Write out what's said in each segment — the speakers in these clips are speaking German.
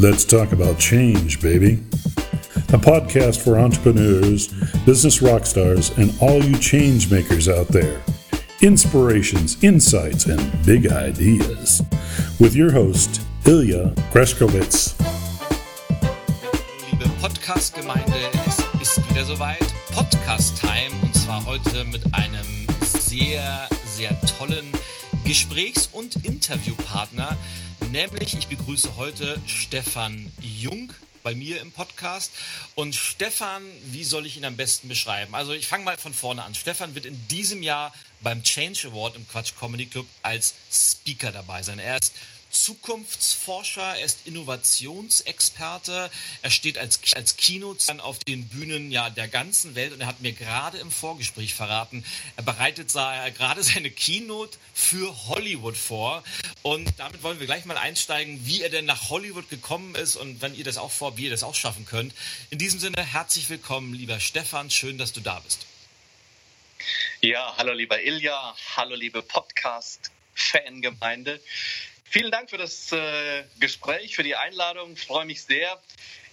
Let's talk about change, baby. A podcast for entrepreneurs, business rock stars, and all you change makers out there. Inspirations, insights, and big ideas. With your host, Ilya Greskowitz. Liebe Podcast-Gemeinde, es ist wieder soweit. Podcast-Time und zwar heute mit einem sehr, sehr tollen Gesprächs- und Interviewpartner, nämlich ich begrüße heute Stefan Jung bei mir im Podcast. Und Stefan, wie soll ich ihn am besten beschreiben? Also ich fange mal von vorne an. Stefan wird in diesem Jahr beim Change Award im Quatsch Comedy Club als Speaker dabei sein. Er ist Zukunftsforscher, er ist Innovationsexperte, er steht als, als Keynote auf den Bühnen ja, der ganzen Welt und er hat mir gerade im Vorgespräch verraten, er bereitet gerade seine Keynote für Hollywood vor und damit wollen wir gleich mal einsteigen, wie er denn nach Hollywood gekommen ist und wenn ihr das auch vor, wie ihr das auch schaffen könnt. In diesem Sinne, herzlich willkommen, lieber Stefan, schön, dass du da bist. Ja, hallo lieber Ilja, hallo liebe Podcast-Fangemeinde. Vielen Dank für das äh, Gespräch, für die Einladung. Ich freue mich sehr.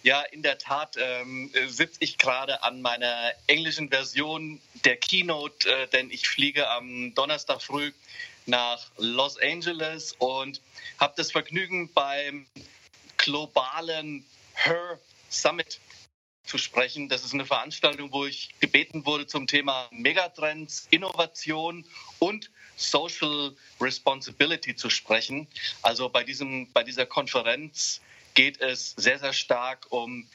Ja, in der Tat ähm, sitze ich gerade an meiner englischen Version der Keynote, äh, denn ich fliege am Donnerstag früh nach Los Angeles und habe das Vergnügen beim globalen Her Summit zu sprechen. Das ist eine Veranstaltung, wo ich gebeten wurde zum Thema Megatrends, Innovation und Social Responsibility zu sprechen. Also bei, diesem, bei dieser Konferenz geht es sehr, sehr stark um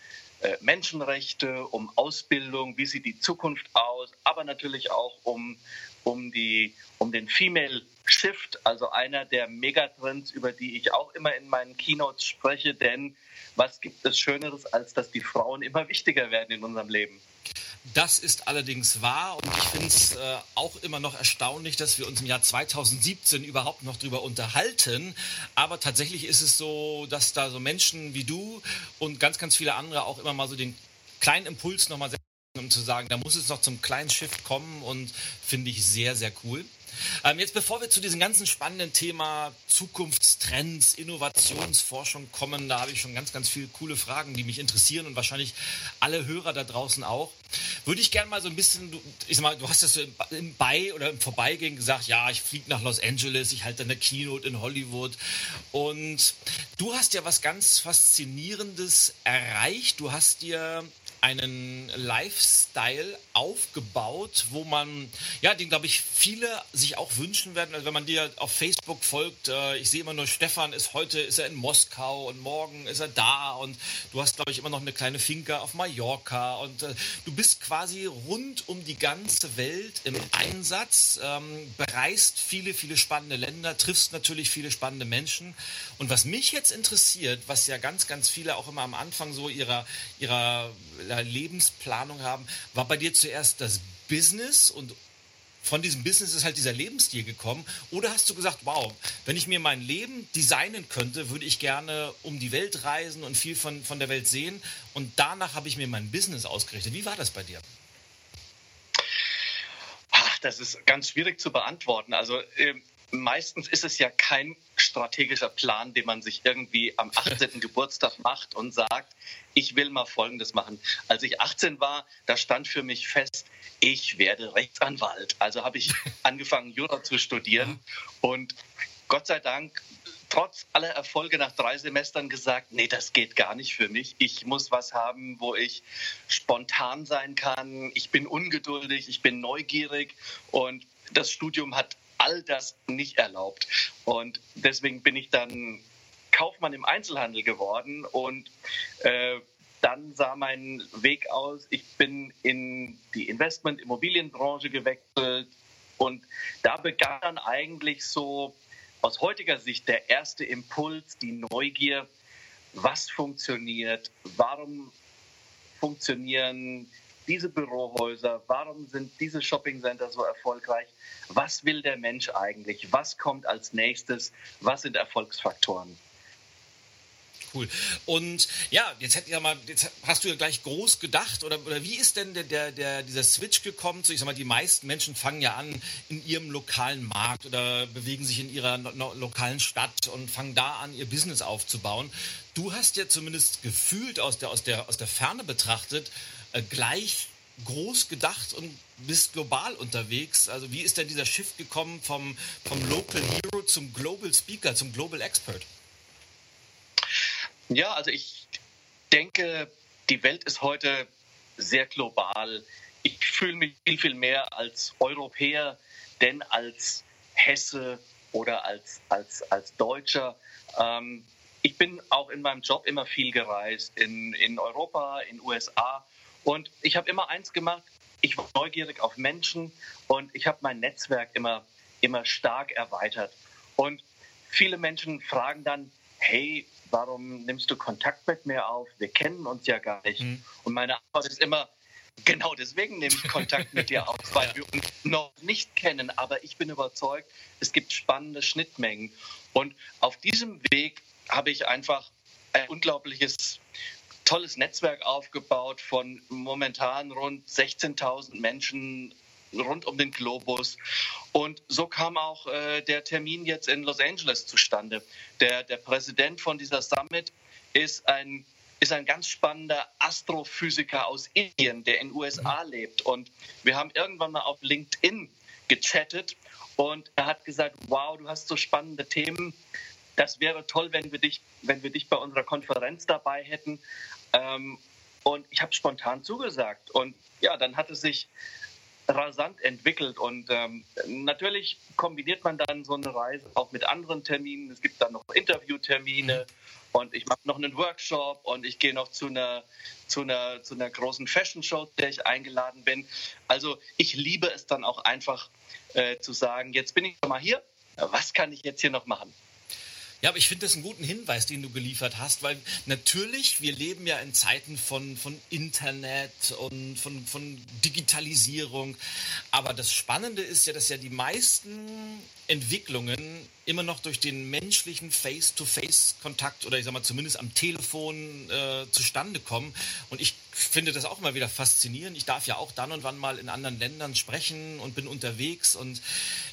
Menschenrechte, um Ausbildung, wie sieht die Zukunft aus, aber natürlich auch um, um, die, um den Female Shift, also einer der Megatrends, über die ich auch immer in meinen Keynotes spreche. Denn was gibt es Schöneres, als dass die Frauen immer wichtiger werden in unserem Leben? Das ist allerdings wahr und ich finde es äh, auch immer noch erstaunlich, dass wir uns im Jahr 2017 überhaupt noch darüber unterhalten. Aber tatsächlich ist es so, dass da so Menschen wie du und ganz, ganz viele andere auch immer mal so den kleinen Impuls nochmal setzen, um zu sagen, da muss es noch zum kleinen Shift kommen und finde ich sehr, sehr cool. Ähm, jetzt bevor wir zu diesem ganzen spannenden Thema Zukunftstrends, Innovationsforschung kommen, da habe ich schon ganz, ganz viele coole Fragen, die mich interessieren und wahrscheinlich alle Hörer da draußen auch. Würde ich gerne mal so ein bisschen, ich sag mal, du hast das so im Bei oder im Vorbeigehen gesagt, ja, ich fliege nach Los Angeles, ich halte eine Keynote in Hollywood und du hast ja was ganz Faszinierendes erreicht. Du hast dir einen Lifestyle aufgebaut, wo man, ja, den glaube ich viele sich auch wünschen werden. Also wenn man dir auf Facebook folgt, äh, ich sehe immer nur, Stefan ist heute, ist er in Moskau und morgen ist er da und du hast glaube ich immer noch eine kleine Finca auf Mallorca und äh, du bist quasi rund um die ganze Welt im Einsatz, ähm, bereist viele, viele spannende Länder, triffst natürlich viele spannende Menschen und was mich jetzt interessiert, was ja ganz, ganz viele auch immer am Anfang so ihrer, ihrer Lebensplanung haben, war bei dir zuerst das Business und von diesem Business ist halt dieser Lebensstil gekommen? Oder hast du gesagt, wow, wenn ich mir mein Leben designen könnte, würde ich gerne um die Welt reisen und viel von, von der Welt sehen? Und danach habe ich mir mein Business ausgerichtet. Wie war das bei dir? Ach, das ist ganz schwierig zu beantworten. Also ähm, meistens ist es ja kein strategischer Plan, den man sich irgendwie am 18. Geburtstag macht und sagt, ich will mal Folgendes machen. Als ich 18 war, da stand für mich fest, ich werde Rechtsanwalt. Also habe ich angefangen, Jura zu studieren und Gott sei Dank trotz aller Erfolge nach drei Semestern gesagt, nee, das geht gar nicht für mich. Ich muss was haben, wo ich spontan sein kann. Ich bin ungeduldig, ich bin neugierig und das Studium hat all das nicht erlaubt. Und deswegen bin ich dann Kaufmann im Einzelhandel geworden und äh, dann sah mein Weg aus, ich bin in die Investment-Immobilienbranche gewechselt und da begann dann eigentlich so aus heutiger Sicht der erste Impuls, die Neugier, was funktioniert, warum funktionieren diese Bürohäuser, warum sind diese Shoppingcenter so erfolgreich, was will der Mensch eigentlich, was kommt als nächstes, was sind Erfolgsfaktoren. Cool. Und ja, jetzt hätte ja mal, jetzt hast du ja gleich groß gedacht oder, oder wie ist denn der, der, der, dieser Switch gekommen? So, ich sag mal, die meisten Menschen fangen ja an in ihrem lokalen Markt oder bewegen sich in ihrer no, lokalen Stadt und fangen da an, ihr Business aufzubauen. Du hast ja zumindest gefühlt aus der, aus der, aus der Ferne betrachtet äh, gleich groß gedacht und bist global unterwegs. Also wie ist denn dieser Shift gekommen vom, vom Local Hero zum Global Speaker, zum Global Expert? Ja, also ich denke, die Welt ist heute sehr global. Ich fühle mich viel, viel mehr als Europäer, denn als Hesse oder als, als, als Deutscher. Ähm, ich bin auch in meinem Job immer viel gereist, in, in Europa, in USA. Und ich habe immer eins gemacht, ich war neugierig auf Menschen und ich habe mein Netzwerk immer, immer stark erweitert. Und viele Menschen fragen dann, hey, warum nimmst du Kontakt mit mir auf? Wir kennen uns ja gar nicht. Mhm. Und meine Antwort ist immer, genau deswegen nehme ich Kontakt mit dir auf, weil wir uns noch nicht kennen. Aber ich bin überzeugt, es gibt spannende Schnittmengen. Und auf diesem Weg habe ich einfach ein unglaubliches tolles Netzwerk aufgebaut von momentan rund 16.000 Menschen rund um den Globus. Und so kam auch äh, der Termin jetzt in Los Angeles zustande. Der, der Präsident von dieser Summit ist ein, ist ein ganz spannender Astrophysiker aus Indien, der in den USA lebt. Und wir haben irgendwann mal auf LinkedIn gechattet und er hat gesagt, wow, du hast so spannende Themen. Das wäre toll, wenn wir dich, wenn wir dich bei unserer Konferenz dabei hätten. Ähm, und ich habe spontan zugesagt. Und ja, dann hat es sich rasant entwickelt. Und ähm, natürlich kombiniert man dann so eine Reise auch mit anderen Terminen. Es gibt dann noch Interviewtermine und ich mache noch einen Workshop und ich gehe noch zu einer, zu einer, zu einer großen Fashion Show, der ich eingeladen bin. Also ich liebe es dann auch einfach äh, zu sagen, jetzt bin ich schon mal hier, was kann ich jetzt hier noch machen? Ja, aber ich finde das einen guten Hinweis, den du geliefert hast, weil natürlich, wir leben ja in Zeiten von, von Internet und von, von Digitalisierung. Aber das Spannende ist ja, dass ja die meisten Entwicklungen immer noch durch den menschlichen Face-to-Face-Kontakt oder ich sag mal zumindest am Telefon äh, zustande kommen. Und ich finde das auch immer wieder faszinierend. Ich darf ja auch dann und wann mal in anderen Ländern sprechen und bin unterwegs. Und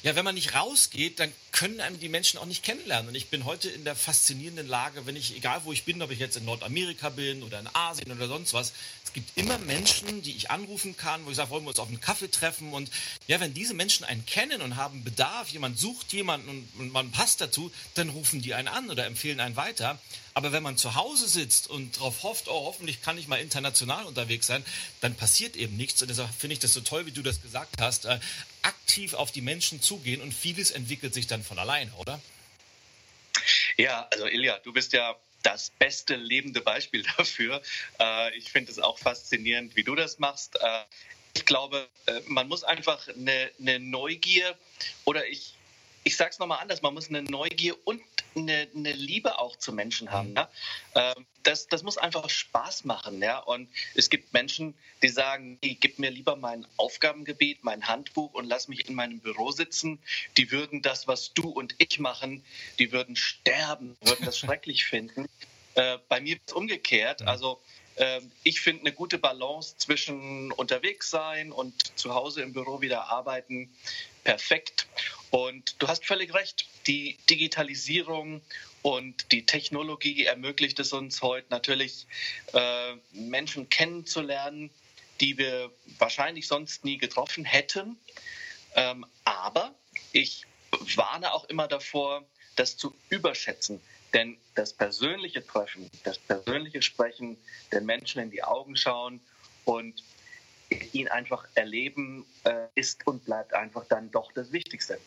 ja, wenn man nicht rausgeht, dann können einem die Menschen auch nicht kennenlernen. Und ich bin heute in der faszinierenden Lage, wenn ich, egal wo ich bin, ob ich jetzt in Nordamerika bin oder in Asien oder sonst was, es gibt immer Menschen, die ich anrufen kann, wo ich sage, wollen wir uns auf einen Kaffee treffen. Und ja, wenn diese Menschen einen kennen und haben Bedarf, jemand sucht jemanden und, und man passt dazu, dann rufen die einen an oder empfehlen einen weiter. Aber wenn man zu Hause sitzt und darauf hofft, oh, hoffentlich kann ich mal international unterwegs sein, dann passiert eben nichts. Und deshalb finde ich das so toll, wie du das gesagt hast. Äh, aktiv auf die Menschen zugehen und vieles entwickelt sich dann von alleine, oder? Ja, also Ilja, du bist ja das beste lebende Beispiel dafür. Äh, ich finde es auch faszinierend, wie du das machst. Äh, ich glaube, äh, man muss einfach eine, eine Neugier oder ich, ich sage es nochmal anders, man muss eine Neugier und eine, eine Liebe auch zu Menschen haben. Ja? Ähm, das, das muss einfach Spaß machen. Ja? Und es gibt Menschen, die sagen, hey, gib mir lieber mein Aufgabengebiet, mein Handbuch und lass mich in meinem Büro sitzen. Die würden das, was du und ich machen, die würden sterben, würden das schrecklich finden. Äh, bei mir ist es umgekehrt. Also ähm, ich finde eine gute Balance zwischen unterwegs sein und zu Hause im Büro wieder arbeiten perfekt. Und du hast völlig recht, die Digitalisierung und die Technologie ermöglicht es uns heute natürlich, äh, Menschen kennenzulernen, die wir wahrscheinlich sonst nie getroffen hätten. Ähm, aber ich warne auch immer davor, das zu überschätzen. Denn das persönliche Treffen, das persönliche Sprechen, den Menschen in die Augen schauen und ihn einfach erleben, äh, ist und bleibt einfach dann doch das Wichtigste.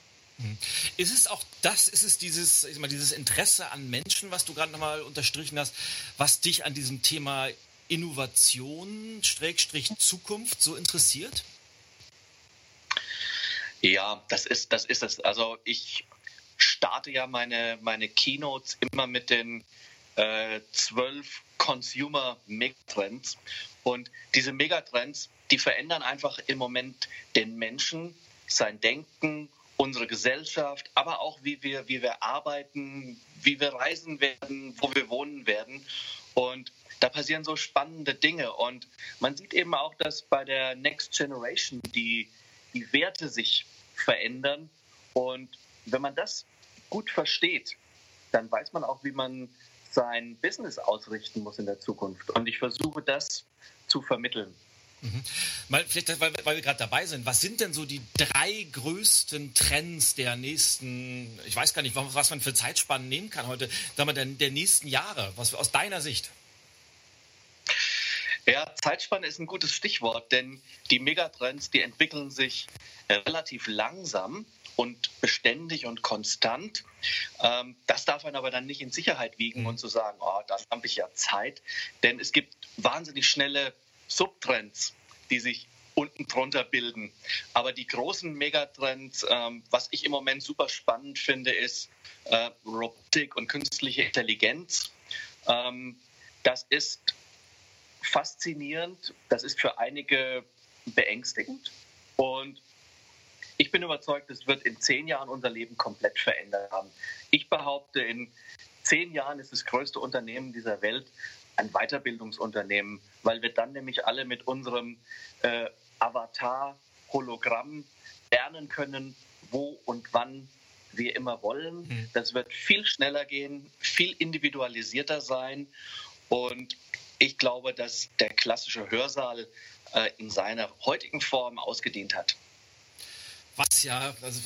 Ist es auch das, ist es dieses, ich mal, dieses Interesse an Menschen, was du gerade nochmal unterstrichen hast, was dich an diesem Thema Innovation, Schrägstrich Zukunft so interessiert? Ja, das ist, das ist es. Also ich starte ja meine, meine Keynotes immer mit den äh, zwölf Consumer Megatrends. Und diese Megatrends, die verändern einfach im Moment den Menschen, sein Denken unsere Gesellschaft, aber auch wie wir, wie wir arbeiten, wie wir reisen werden, wo wir wohnen werden. Und da passieren so spannende Dinge. Und man sieht eben auch, dass bei der Next Generation die, die Werte sich verändern. Und wenn man das gut versteht, dann weiß man auch, wie man sein Business ausrichten muss in der Zukunft. Und ich versuche das zu vermitteln. Mhm. Mal, vielleicht, weil, weil wir gerade dabei sind, was sind denn so die drei größten Trends der nächsten, ich weiß gar nicht, was man für Zeitspannen nehmen kann heute, sagen wir, der, der nächsten Jahre, was aus deiner Sicht? Ja, Zeitspanne ist ein gutes Stichwort, denn die Megatrends, die entwickeln sich relativ langsam und beständig und konstant. Ähm, das darf man aber dann nicht in Sicherheit wiegen mhm. und zu sagen, oh, da habe ich ja Zeit, denn es gibt wahnsinnig schnelle Subtrends, die sich unten drunter bilden. Aber die großen Megatrends, ähm, was ich im Moment super spannend finde, ist äh, Robotik und künstliche Intelligenz. Ähm, das ist faszinierend, das ist für einige beängstigend und ich bin überzeugt, es wird in zehn Jahren unser Leben komplett verändert haben. Ich behaupte, in zehn Jahren ist das größte Unternehmen dieser Welt ein Weiterbildungsunternehmen, weil wir dann nämlich alle mit unserem äh, Avatar-Hologramm lernen können, wo und wann wir immer wollen. Mhm. Das wird viel schneller gehen, viel individualisierter sein. Und ich glaube, dass der klassische Hörsaal äh, in seiner heutigen Form ausgedient hat was ja, also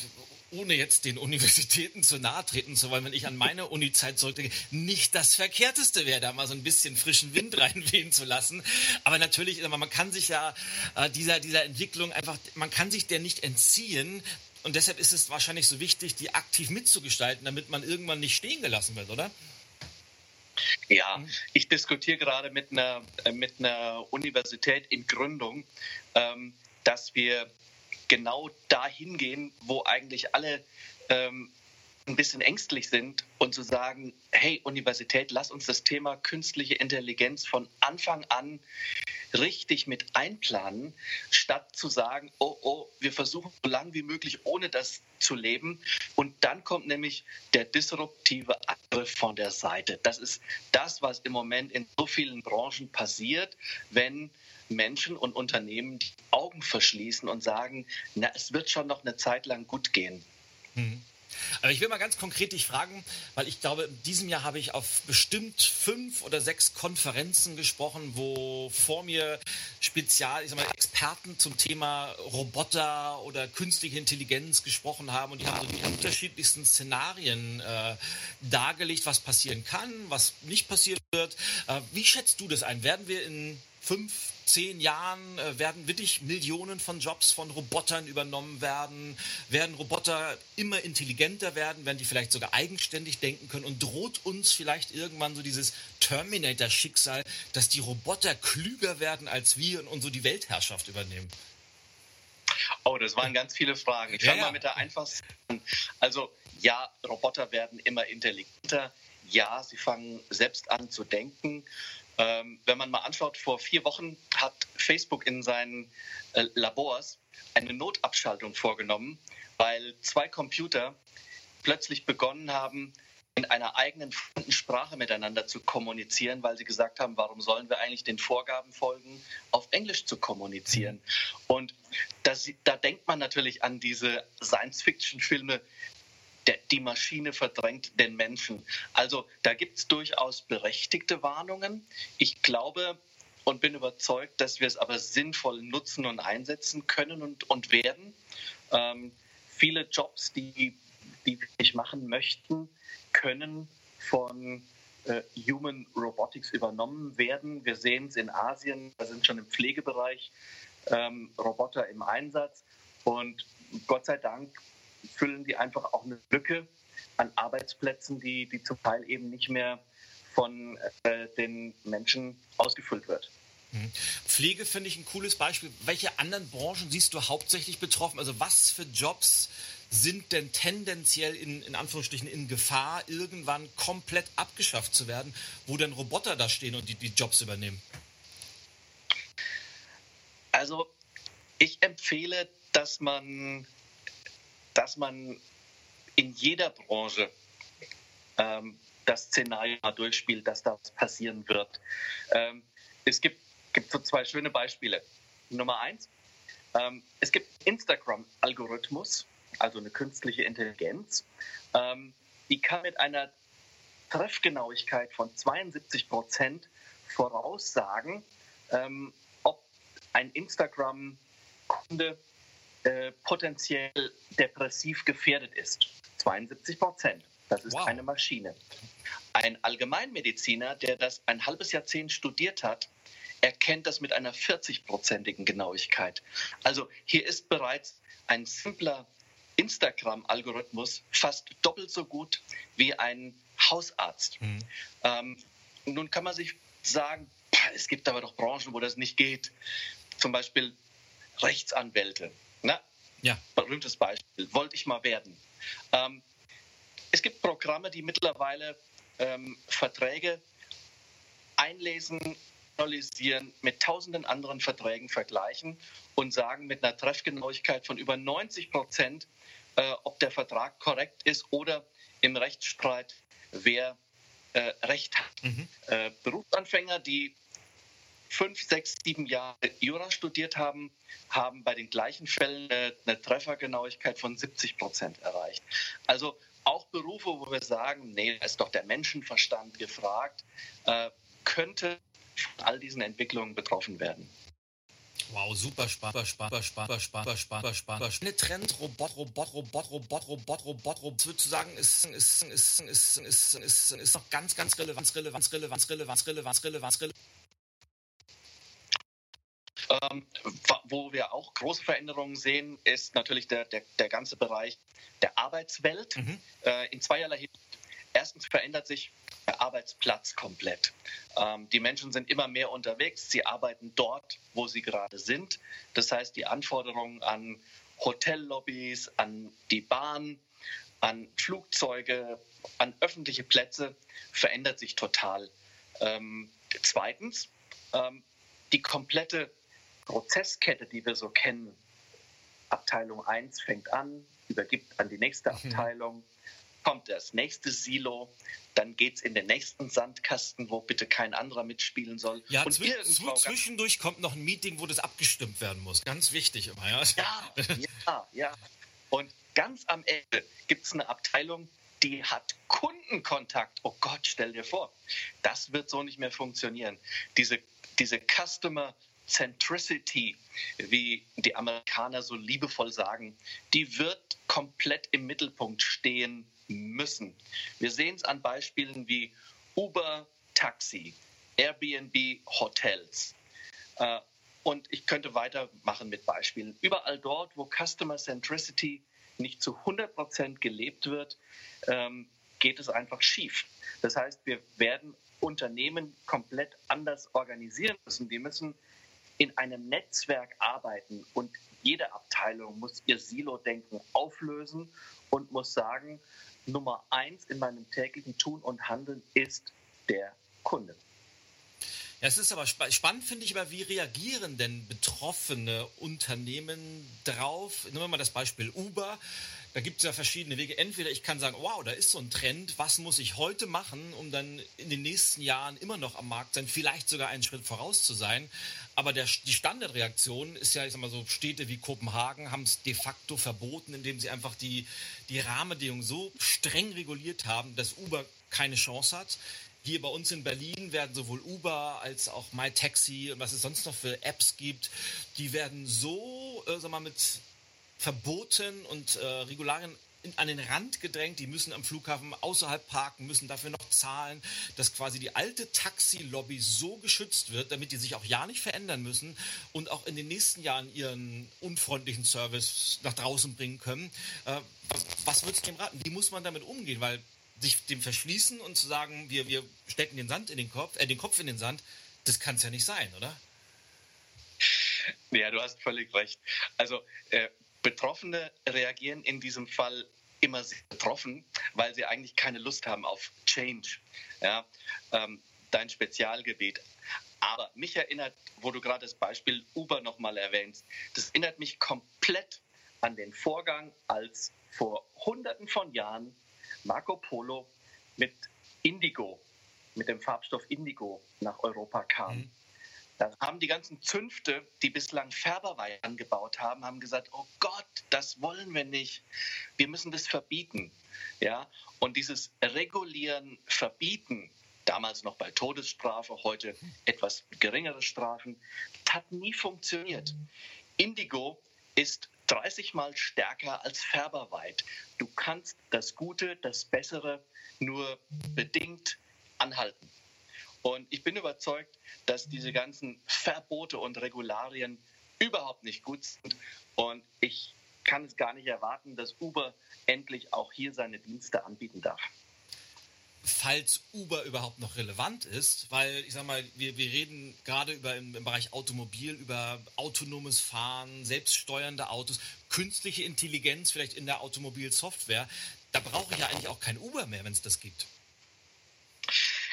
ohne jetzt den Universitäten zu nahe treten zu wollen, wenn ich an meine Uni-Zeit zurückdenke, nicht das Verkehrteste wäre, da mal so ein bisschen frischen Wind reinwehen zu lassen. Aber natürlich, man kann sich ja äh, dieser, dieser Entwicklung einfach, man kann sich der nicht entziehen. Und deshalb ist es wahrscheinlich so wichtig, die aktiv mitzugestalten, damit man irgendwann nicht stehen gelassen wird, oder? Ja, ich diskutiere gerade mit einer, äh, mit einer Universität in Gründung, ähm, dass wir genau dahin gehen, wo eigentlich alle ähm, ein bisschen ängstlich sind und zu sagen, hey Universität, lass uns das Thema künstliche Intelligenz von Anfang an richtig mit einplanen, statt zu sagen, oh, oh, wir versuchen so lange wie möglich ohne das zu leben. Und dann kommt nämlich der disruptive Angriff von der Seite. Das ist das, was im Moment in so vielen Branchen passiert, wenn Menschen und Unternehmen die Augen verschließen und sagen, na, es wird schon noch eine Zeit lang gut gehen. Mhm. Aber ich will mal ganz konkret dich fragen, weil ich glaube, in diesem Jahr habe ich auf bestimmt fünf oder sechs Konferenzen gesprochen, wo vor mir spezial, ich sag mal, Experten zum Thema Roboter oder künstliche Intelligenz gesprochen haben und die haben so die unterschiedlichsten Szenarien äh, dargelegt, was passieren kann, was nicht passieren wird. Äh, wie schätzt du das ein? Werden wir in fünf, zehn Jahren äh, werden wirklich Millionen von Jobs von Robotern übernommen werden, werden Roboter immer intelligenter werden, werden die vielleicht sogar eigenständig denken können und droht uns vielleicht irgendwann so dieses Terminator-Schicksal, dass die Roboter klüger werden als wir und so die Weltherrschaft übernehmen? Oh, das waren ganz viele Fragen. Ich fange ja, ja. mal mit der einfachsten an. Also ja, Roboter werden immer intelligenter. Ja, sie fangen selbst an zu denken. Ähm, wenn man mal anschaut, vor vier Wochen hat Facebook in seinen äh, Labors eine Notabschaltung vorgenommen, weil zwei Computer plötzlich begonnen haben, in einer eigenen Sprache miteinander zu kommunizieren, weil sie gesagt haben, warum sollen wir eigentlich den Vorgaben folgen, auf Englisch zu kommunizieren. Und das, da denkt man natürlich an diese Science-Fiction-Filme, die Maschine verdrängt den Menschen. Also da gibt es durchaus berechtigte Warnungen. Ich glaube und bin überzeugt, dass wir es aber sinnvoll nutzen und einsetzen können und, und werden. Ähm, viele Jobs, die, die nicht machen möchten, können von äh, Human Robotics übernommen werden. Wir sehen es in Asien, da sind schon im Pflegebereich ähm, Roboter im Einsatz. Und Gott sei Dank füllen die einfach auch eine Lücke an Arbeitsplätzen, die, die zum Teil eben nicht mehr von äh, den Menschen ausgefüllt wird. Mhm. Pflege finde ich ein cooles Beispiel. Welche anderen Branchen siehst du hauptsächlich betroffen? Also was für Jobs sind denn tendenziell in, in Anführungsstrichen in Gefahr, irgendwann komplett abgeschafft zu werden, wo denn Roboter da stehen und die, die Jobs übernehmen? Also ich empfehle, dass man dass man in jeder Branche ähm, das Szenario mal durchspielt, dass das passieren wird. Ähm, es gibt, gibt so zwei schöne Beispiele. Nummer eins, ähm, es gibt Instagram-Algorithmus, also eine künstliche Intelligenz, ähm, die kann mit einer Treffgenauigkeit von 72 Prozent voraussagen, ähm, ob ein Instagram-Kunde äh, potenziell depressiv gefährdet ist. 72 Prozent. Das ist wow. eine Maschine. Ein Allgemeinmediziner, der das ein halbes Jahrzehnt studiert hat, erkennt das mit einer 40-prozentigen Genauigkeit. Also hier ist bereits ein simpler Instagram-Algorithmus fast doppelt so gut wie ein Hausarzt. Mhm. Ähm, nun kann man sich sagen, es gibt aber doch Branchen, wo das nicht geht. Zum Beispiel Rechtsanwälte. Berühmtes Beispiel. Wollte ich mal werden. Ähm, es gibt Programme, die mittlerweile ähm, Verträge einlesen, analysieren, mit tausenden anderen Verträgen vergleichen und sagen mit einer Treffgenauigkeit von über 90 Prozent, äh, ob der Vertrag korrekt ist oder im Rechtsstreit wer äh, Recht hat. Mhm. Äh, Berufsanfänger, die fünf, sechs, sieben Jahre Jura studiert haben, haben bei den gleichen Fällen eine, Treffergenauigkeit von 70 Prozent erreicht. Also auch Berufe, wo wir sagen, nee, da ist doch der Menschenverstand gefragt, äh, könnte von all diesen Entwicklungen betroffen werden. Wow, super spannend, spannend, spannend, spannend, spannend, spannend. Spannende Trend, Robot, Robot, Robot, Robot, Robot, Robot, Robot. Ich würde sagen, ist, ist, ist, ist, ist, ist, ist noch ganz, ganz relevant, relevant, relevant, relevant, relevant, relevant, relevant. Ähm, wo wir auch große Veränderungen sehen, ist natürlich der, der, der ganze Bereich der Arbeitswelt mhm. äh, in zweierlei Hinsicht. Erstens verändert sich der Arbeitsplatz komplett. Ähm, die Menschen sind immer mehr unterwegs, sie arbeiten dort, wo sie gerade sind. Das heißt, die Anforderungen an Hotellobbys, an die Bahn, an Flugzeuge, an öffentliche Plätze verändert sich total. Ähm, zweitens, ähm, die komplette Prozesskette, die wir so kennen, Abteilung 1 fängt an, übergibt an die nächste mhm. Abteilung, kommt das nächste Silo, dann geht es in den nächsten Sandkasten, wo bitte kein anderer mitspielen soll. Ja, und zw zwischendurch kommt noch ein Meeting, wo das abgestimmt werden muss. Ganz wichtig immer, ja. Ja, ja, ja. Und ganz am Ende gibt es eine Abteilung, die hat Kundenkontakt. Oh Gott, stell dir vor, das wird so nicht mehr funktionieren. Diese, diese Customer Centricity, wie die Amerikaner so liebevoll sagen, die wird komplett im Mittelpunkt stehen müssen. Wir sehen es an Beispielen wie Uber Taxi, Airbnb Hotels. Äh, und ich könnte weitermachen mit Beispielen. Überall dort, wo Customer Centricity nicht zu 100 Prozent gelebt wird, ähm, geht es einfach schief. Das heißt, wir werden Unternehmen komplett anders organisieren müssen. Die müssen in einem Netzwerk arbeiten und jede Abteilung muss ihr Silo-Denken auflösen und muss sagen, Nummer eins in meinem täglichen Tun und Handeln ist der Kunde. Ja, es ist aber sp spannend, finde ich, aber wie reagieren denn betroffene Unternehmen drauf? Nehmen wir mal das Beispiel Uber. Da gibt es ja verschiedene Wege. Entweder ich kann sagen, wow, da ist so ein Trend, was muss ich heute machen, um dann in den nächsten Jahren immer noch am Markt sein, vielleicht sogar einen Schritt voraus zu sein. Aber der, die Standardreaktion ist ja, ich sag mal so, Städte wie Kopenhagen haben es de facto verboten, indem sie einfach die, die Rahmenbedingungen so streng reguliert haben, dass Uber keine Chance hat. Hier bei uns in Berlin werden sowohl Uber als auch MyTaxi und was es sonst noch für Apps gibt, die werden so, äh, sag mal, mit Verboten und äh, Regularien an den Rand gedrängt, die müssen am Flughafen außerhalb parken, müssen dafür noch zahlen, dass quasi die alte Taxi-Lobby so geschützt wird, damit die sich auch ja nicht verändern müssen und auch in den nächsten Jahren ihren unfreundlichen Service nach draußen bringen können. Äh, was, was würdest du dem raten? Wie muss man damit umgehen? Weil sich dem verschließen und zu sagen, wir, wir stecken den Sand in den Kopf, äh, den Kopf in den Sand, das kann es ja nicht sein, oder? Ja, du hast völlig recht. Also äh, Betroffene reagieren in diesem Fall immer sehr betroffen, weil sie eigentlich keine Lust haben auf Change. Ja, ähm, dein Spezialgebiet. Aber mich erinnert, wo du gerade das Beispiel Uber nochmal erwähnst, das erinnert mich komplett an den Vorgang, als vor Hunderten von Jahren Marco Polo mit Indigo, mit dem Farbstoff Indigo nach Europa kam. Mhm. Da haben die ganzen Zünfte, die bislang Färberweih angebaut haben, haben gesagt, oh Gott, das wollen wir nicht. Wir müssen das verbieten. Ja? Und dieses Regulieren, Verbieten, damals noch bei Todesstrafe, heute etwas geringere Strafen, hat nie funktioniert. Indigo ist 30 mal stärker als Färberweit. Du kannst das Gute, das Bessere nur bedingt anhalten. Und ich bin überzeugt, dass diese ganzen Verbote und Regularien überhaupt nicht gut sind. Und ich kann es gar nicht erwarten, dass Uber endlich auch hier seine Dienste anbieten darf falls Uber überhaupt noch relevant ist, weil ich sag mal, wir, wir reden gerade über im, im, Bereich Automobil über autonomes Fahren, selbststeuernde Autos, künstliche Intelligenz vielleicht in der Automobilsoftware. Da brauche ich ja eigentlich auch kein Uber mehr, wenn es das gibt.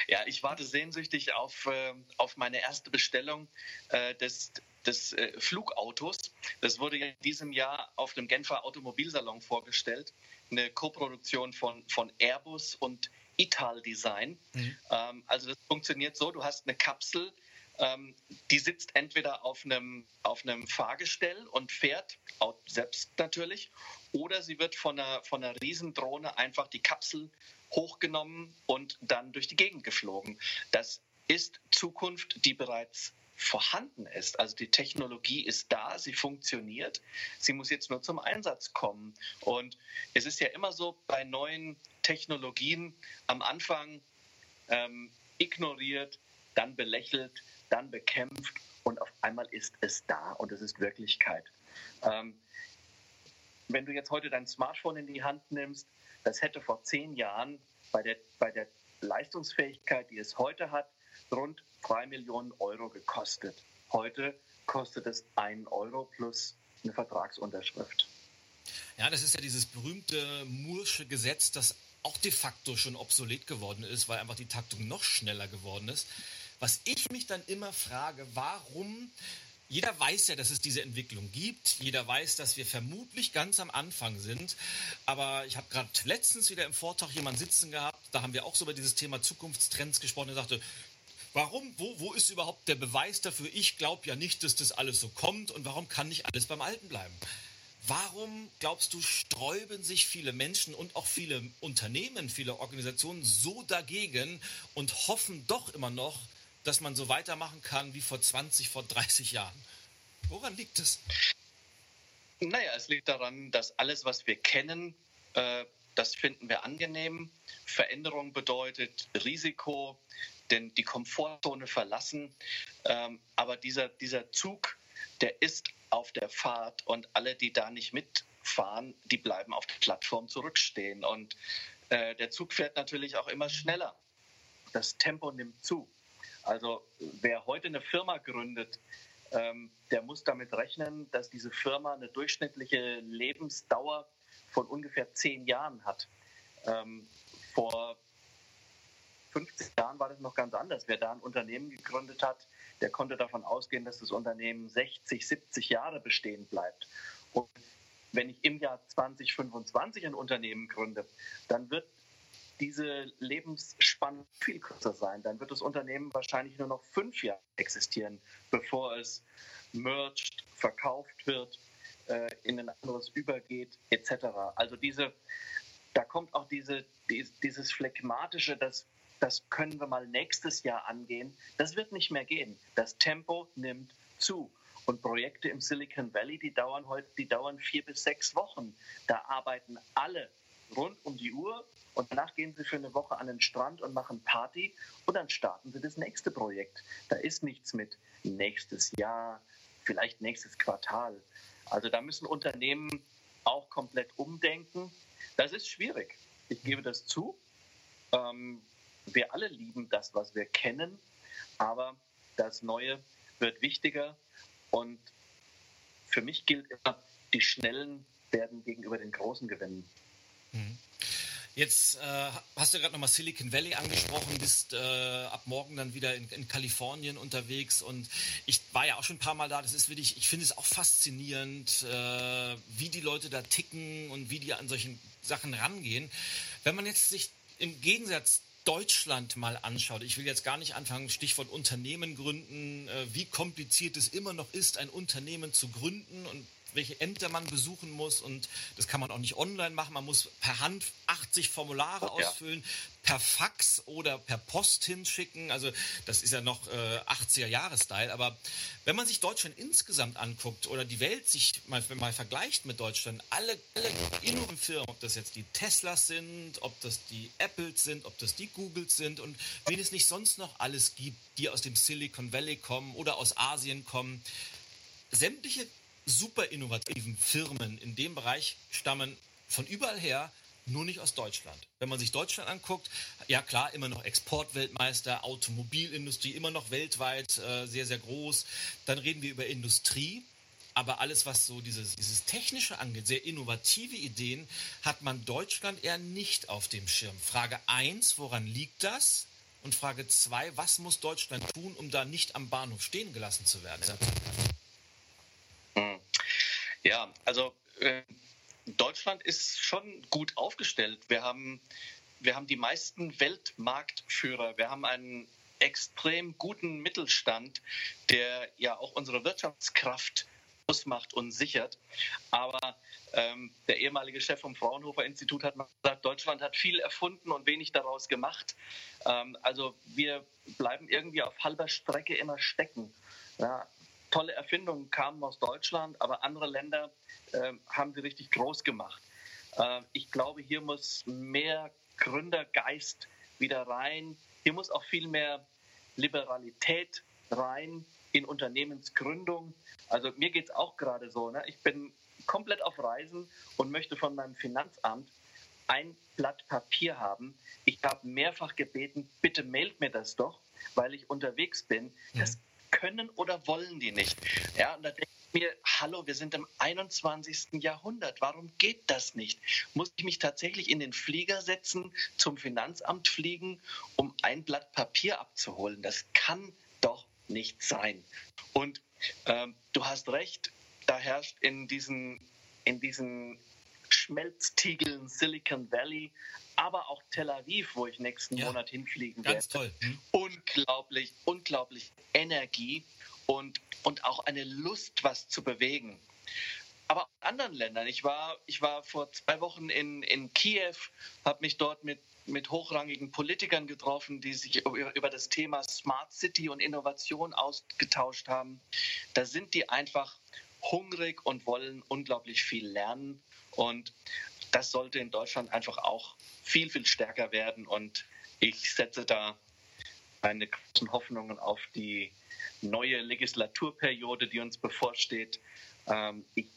Ja, ich warte sehnsüchtig auf, äh, auf meine erste Bestellung äh, des, des äh, Flugautos. Das wurde ja in diesem Jahr auf dem Genfer Automobilsalon vorgestellt. Eine Koproduktion von, von Airbus und Ital-Design. Mhm. Ähm, also das funktioniert so, du hast eine Kapsel, ähm, die sitzt entweder auf einem, auf einem Fahrgestell und fährt, selbst natürlich, oder sie wird von einer, von einer Riesendrohne einfach die Kapsel hochgenommen und dann durch die Gegend geflogen. Das ist Zukunft, die bereits vorhanden ist. Also die Technologie ist da, sie funktioniert, sie muss jetzt nur zum Einsatz kommen. Und es ist ja immer so bei neuen Technologien am Anfang ähm, ignoriert, dann belächelt, dann bekämpft und auf einmal ist es da und es ist Wirklichkeit. Ähm, wenn du jetzt heute dein Smartphone in die Hand nimmst, das hätte vor zehn Jahren bei der, bei der Leistungsfähigkeit, die es heute hat, rund 3 Millionen Euro gekostet. Heute kostet es 1 Euro plus eine Vertragsunterschrift. Ja, das ist ja dieses berühmte Mursche Gesetz, das auch de facto schon obsolet geworden ist, weil einfach die Taktung noch schneller geworden ist. Was ich mich dann immer frage, warum jeder weiß ja, dass es diese Entwicklung gibt. Jeder weiß, dass wir vermutlich ganz am Anfang sind. Aber ich habe gerade letztens wieder im Vortrag jemanden sitzen gehabt. Da haben wir auch so über dieses Thema Zukunftstrends gesprochen. Er sagte, Warum, wo, wo ist überhaupt der Beweis dafür? Ich glaube ja nicht, dass das alles so kommt und warum kann nicht alles beim Alten bleiben? Warum glaubst du, sträuben sich viele Menschen und auch viele Unternehmen, viele Organisationen so dagegen und hoffen doch immer noch, dass man so weitermachen kann wie vor 20, vor 30 Jahren? Woran liegt es? Naja, es liegt daran, dass alles, was wir kennen, äh, das finden wir angenehm. Veränderung bedeutet Risiko, denn die Komfortzone verlassen. Ähm, aber dieser, dieser Zug, der ist auf der Fahrt und alle, die da nicht mitfahren, die bleiben auf der Plattform zurückstehen. Und äh, der Zug fährt natürlich auch immer schneller. Das Tempo nimmt zu. Also wer heute eine Firma gründet, ähm, der muss damit rechnen, dass diese Firma eine durchschnittliche Lebensdauer von ungefähr zehn Jahren hat. Ähm, vor 50 Jahren war das noch ganz anders. Wer da ein Unternehmen gegründet hat, der konnte davon ausgehen, dass das Unternehmen 60, 70 Jahre bestehen bleibt. Und wenn ich im Jahr 2025 ein Unternehmen gründe, dann wird diese Lebensspanne viel kürzer sein. Dann wird das Unternehmen wahrscheinlich nur noch fünf Jahre existieren, bevor es merged, verkauft wird, äh, in ein anderes übergeht, etc. Also diese, da kommt auch diese, dieses Phlegmatische, das das können wir mal nächstes Jahr angehen. Das wird nicht mehr gehen. Das Tempo nimmt zu. Und Projekte im Silicon Valley, die dauern heute, die dauern vier bis sechs Wochen. Da arbeiten alle rund um die Uhr und danach gehen sie für eine Woche an den Strand und machen Party und dann starten sie das nächste Projekt. Da ist nichts mit nächstes Jahr, vielleicht nächstes Quartal. Also da müssen Unternehmen auch komplett umdenken. Das ist schwierig. Ich gebe das zu. Ähm, wir alle lieben das, was wir kennen, aber das Neue wird wichtiger und für mich gilt immer, die Schnellen werden gegenüber den Großen gewinnen. Mhm. Jetzt äh, hast du gerade nochmal Silicon Valley angesprochen, bist äh, ab morgen dann wieder in, in, Kalifornien unterwegs und ich war ja auch schon ein paar Mal da. Das ist wirklich, ich finde es auch faszinierend, äh, wie die Leute da ticken und wie die an solchen Sachen rangehen. Wenn man jetzt sich im Gegensatz Deutschland mal anschaut, ich will jetzt gar nicht anfangen, Stichwort Unternehmen gründen, äh, wie kompliziert es immer noch ist, ein Unternehmen zu gründen und welche Ämter man besuchen muss und das kann man auch nicht online machen. Man muss per Hand 80 Formulare oh, ja. ausfüllen, per Fax oder per Post hinschicken. Also das ist ja noch äh, 80er Jahre Style. Aber wenn man sich Deutschland insgesamt anguckt oder die Welt sich mal, mal vergleicht mit Deutschland, alle, alle inneren Firmen, ob das jetzt die Teslas sind, ob das die Apples sind, ob das die Googles sind und wen es nicht sonst noch alles gibt, die aus dem Silicon Valley kommen oder aus Asien kommen, sämtliche super innovativen Firmen in dem Bereich stammen von überall her, nur nicht aus Deutschland. Wenn man sich Deutschland anguckt, ja klar, immer noch Exportweltmeister, Automobilindustrie, immer noch weltweit äh, sehr, sehr groß. Dann reden wir über Industrie. Aber alles, was so dieses, dieses Technische angeht, sehr innovative Ideen, hat man Deutschland eher nicht auf dem Schirm. Frage 1, woran liegt das? Und Frage 2, was muss Deutschland tun, um da nicht am Bahnhof stehen gelassen zu werden? Ja, also äh, Deutschland ist schon gut aufgestellt. Wir haben, wir haben die meisten Weltmarktführer. Wir haben einen extrem guten Mittelstand, der ja auch unsere Wirtschaftskraft ausmacht und sichert. Aber ähm, der ehemalige Chef vom Fraunhofer Institut hat gesagt, Deutschland hat viel erfunden und wenig daraus gemacht. Ähm, also wir bleiben irgendwie auf halber Strecke immer stecken. Ja, tolle Erfindungen kamen aus Deutschland, aber andere Länder äh, haben sie richtig groß gemacht. Äh, ich glaube, hier muss mehr Gründergeist wieder rein. Hier muss auch viel mehr Liberalität rein in Unternehmensgründung. Also mir geht es auch gerade so. Ne? Ich bin komplett auf Reisen und möchte von meinem Finanzamt ein Blatt Papier haben. Ich habe mehrfach gebeten, bitte mailt mir das doch, weil ich unterwegs bin. Das können oder wollen die nicht. Ja, und da denke ich mir, hallo, wir sind im 21. Jahrhundert. Warum geht das nicht? Muss ich mich tatsächlich in den Flieger setzen, zum Finanzamt fliegen, um ein Blatt Papier abzuholen? Das kann doch nicht sein. Und ähm, du hast recht, da herrscht in diesen, in diesen Schmelztiegeln Silicon Valley, aber auch Tel Aviv, wo ich nächsten ja, Monat hinfliegen werde. Ganz toll. Hm? Unglaublich, unglaublich Energie und, und auch eine Lust, was zu bewegen. Aber auch in anderen Ländern. Ich war, ich war vor zwei Wochen in, in Kiew, habe mich dort mit, mit hochrangigen Politikern getroffen, die sich über, über das Thema Smart City und Innovation ausgetauscht haben. Da sind die einfach hungrig und wollen unglaublich viel lernen. Und das sollte in Deutschland einfach auch viel, viel stärker werden. Und ich setze da meine großen Hoffnungen auf die neue Legislaturperiode, die uns bevorsteht. Ähm, ich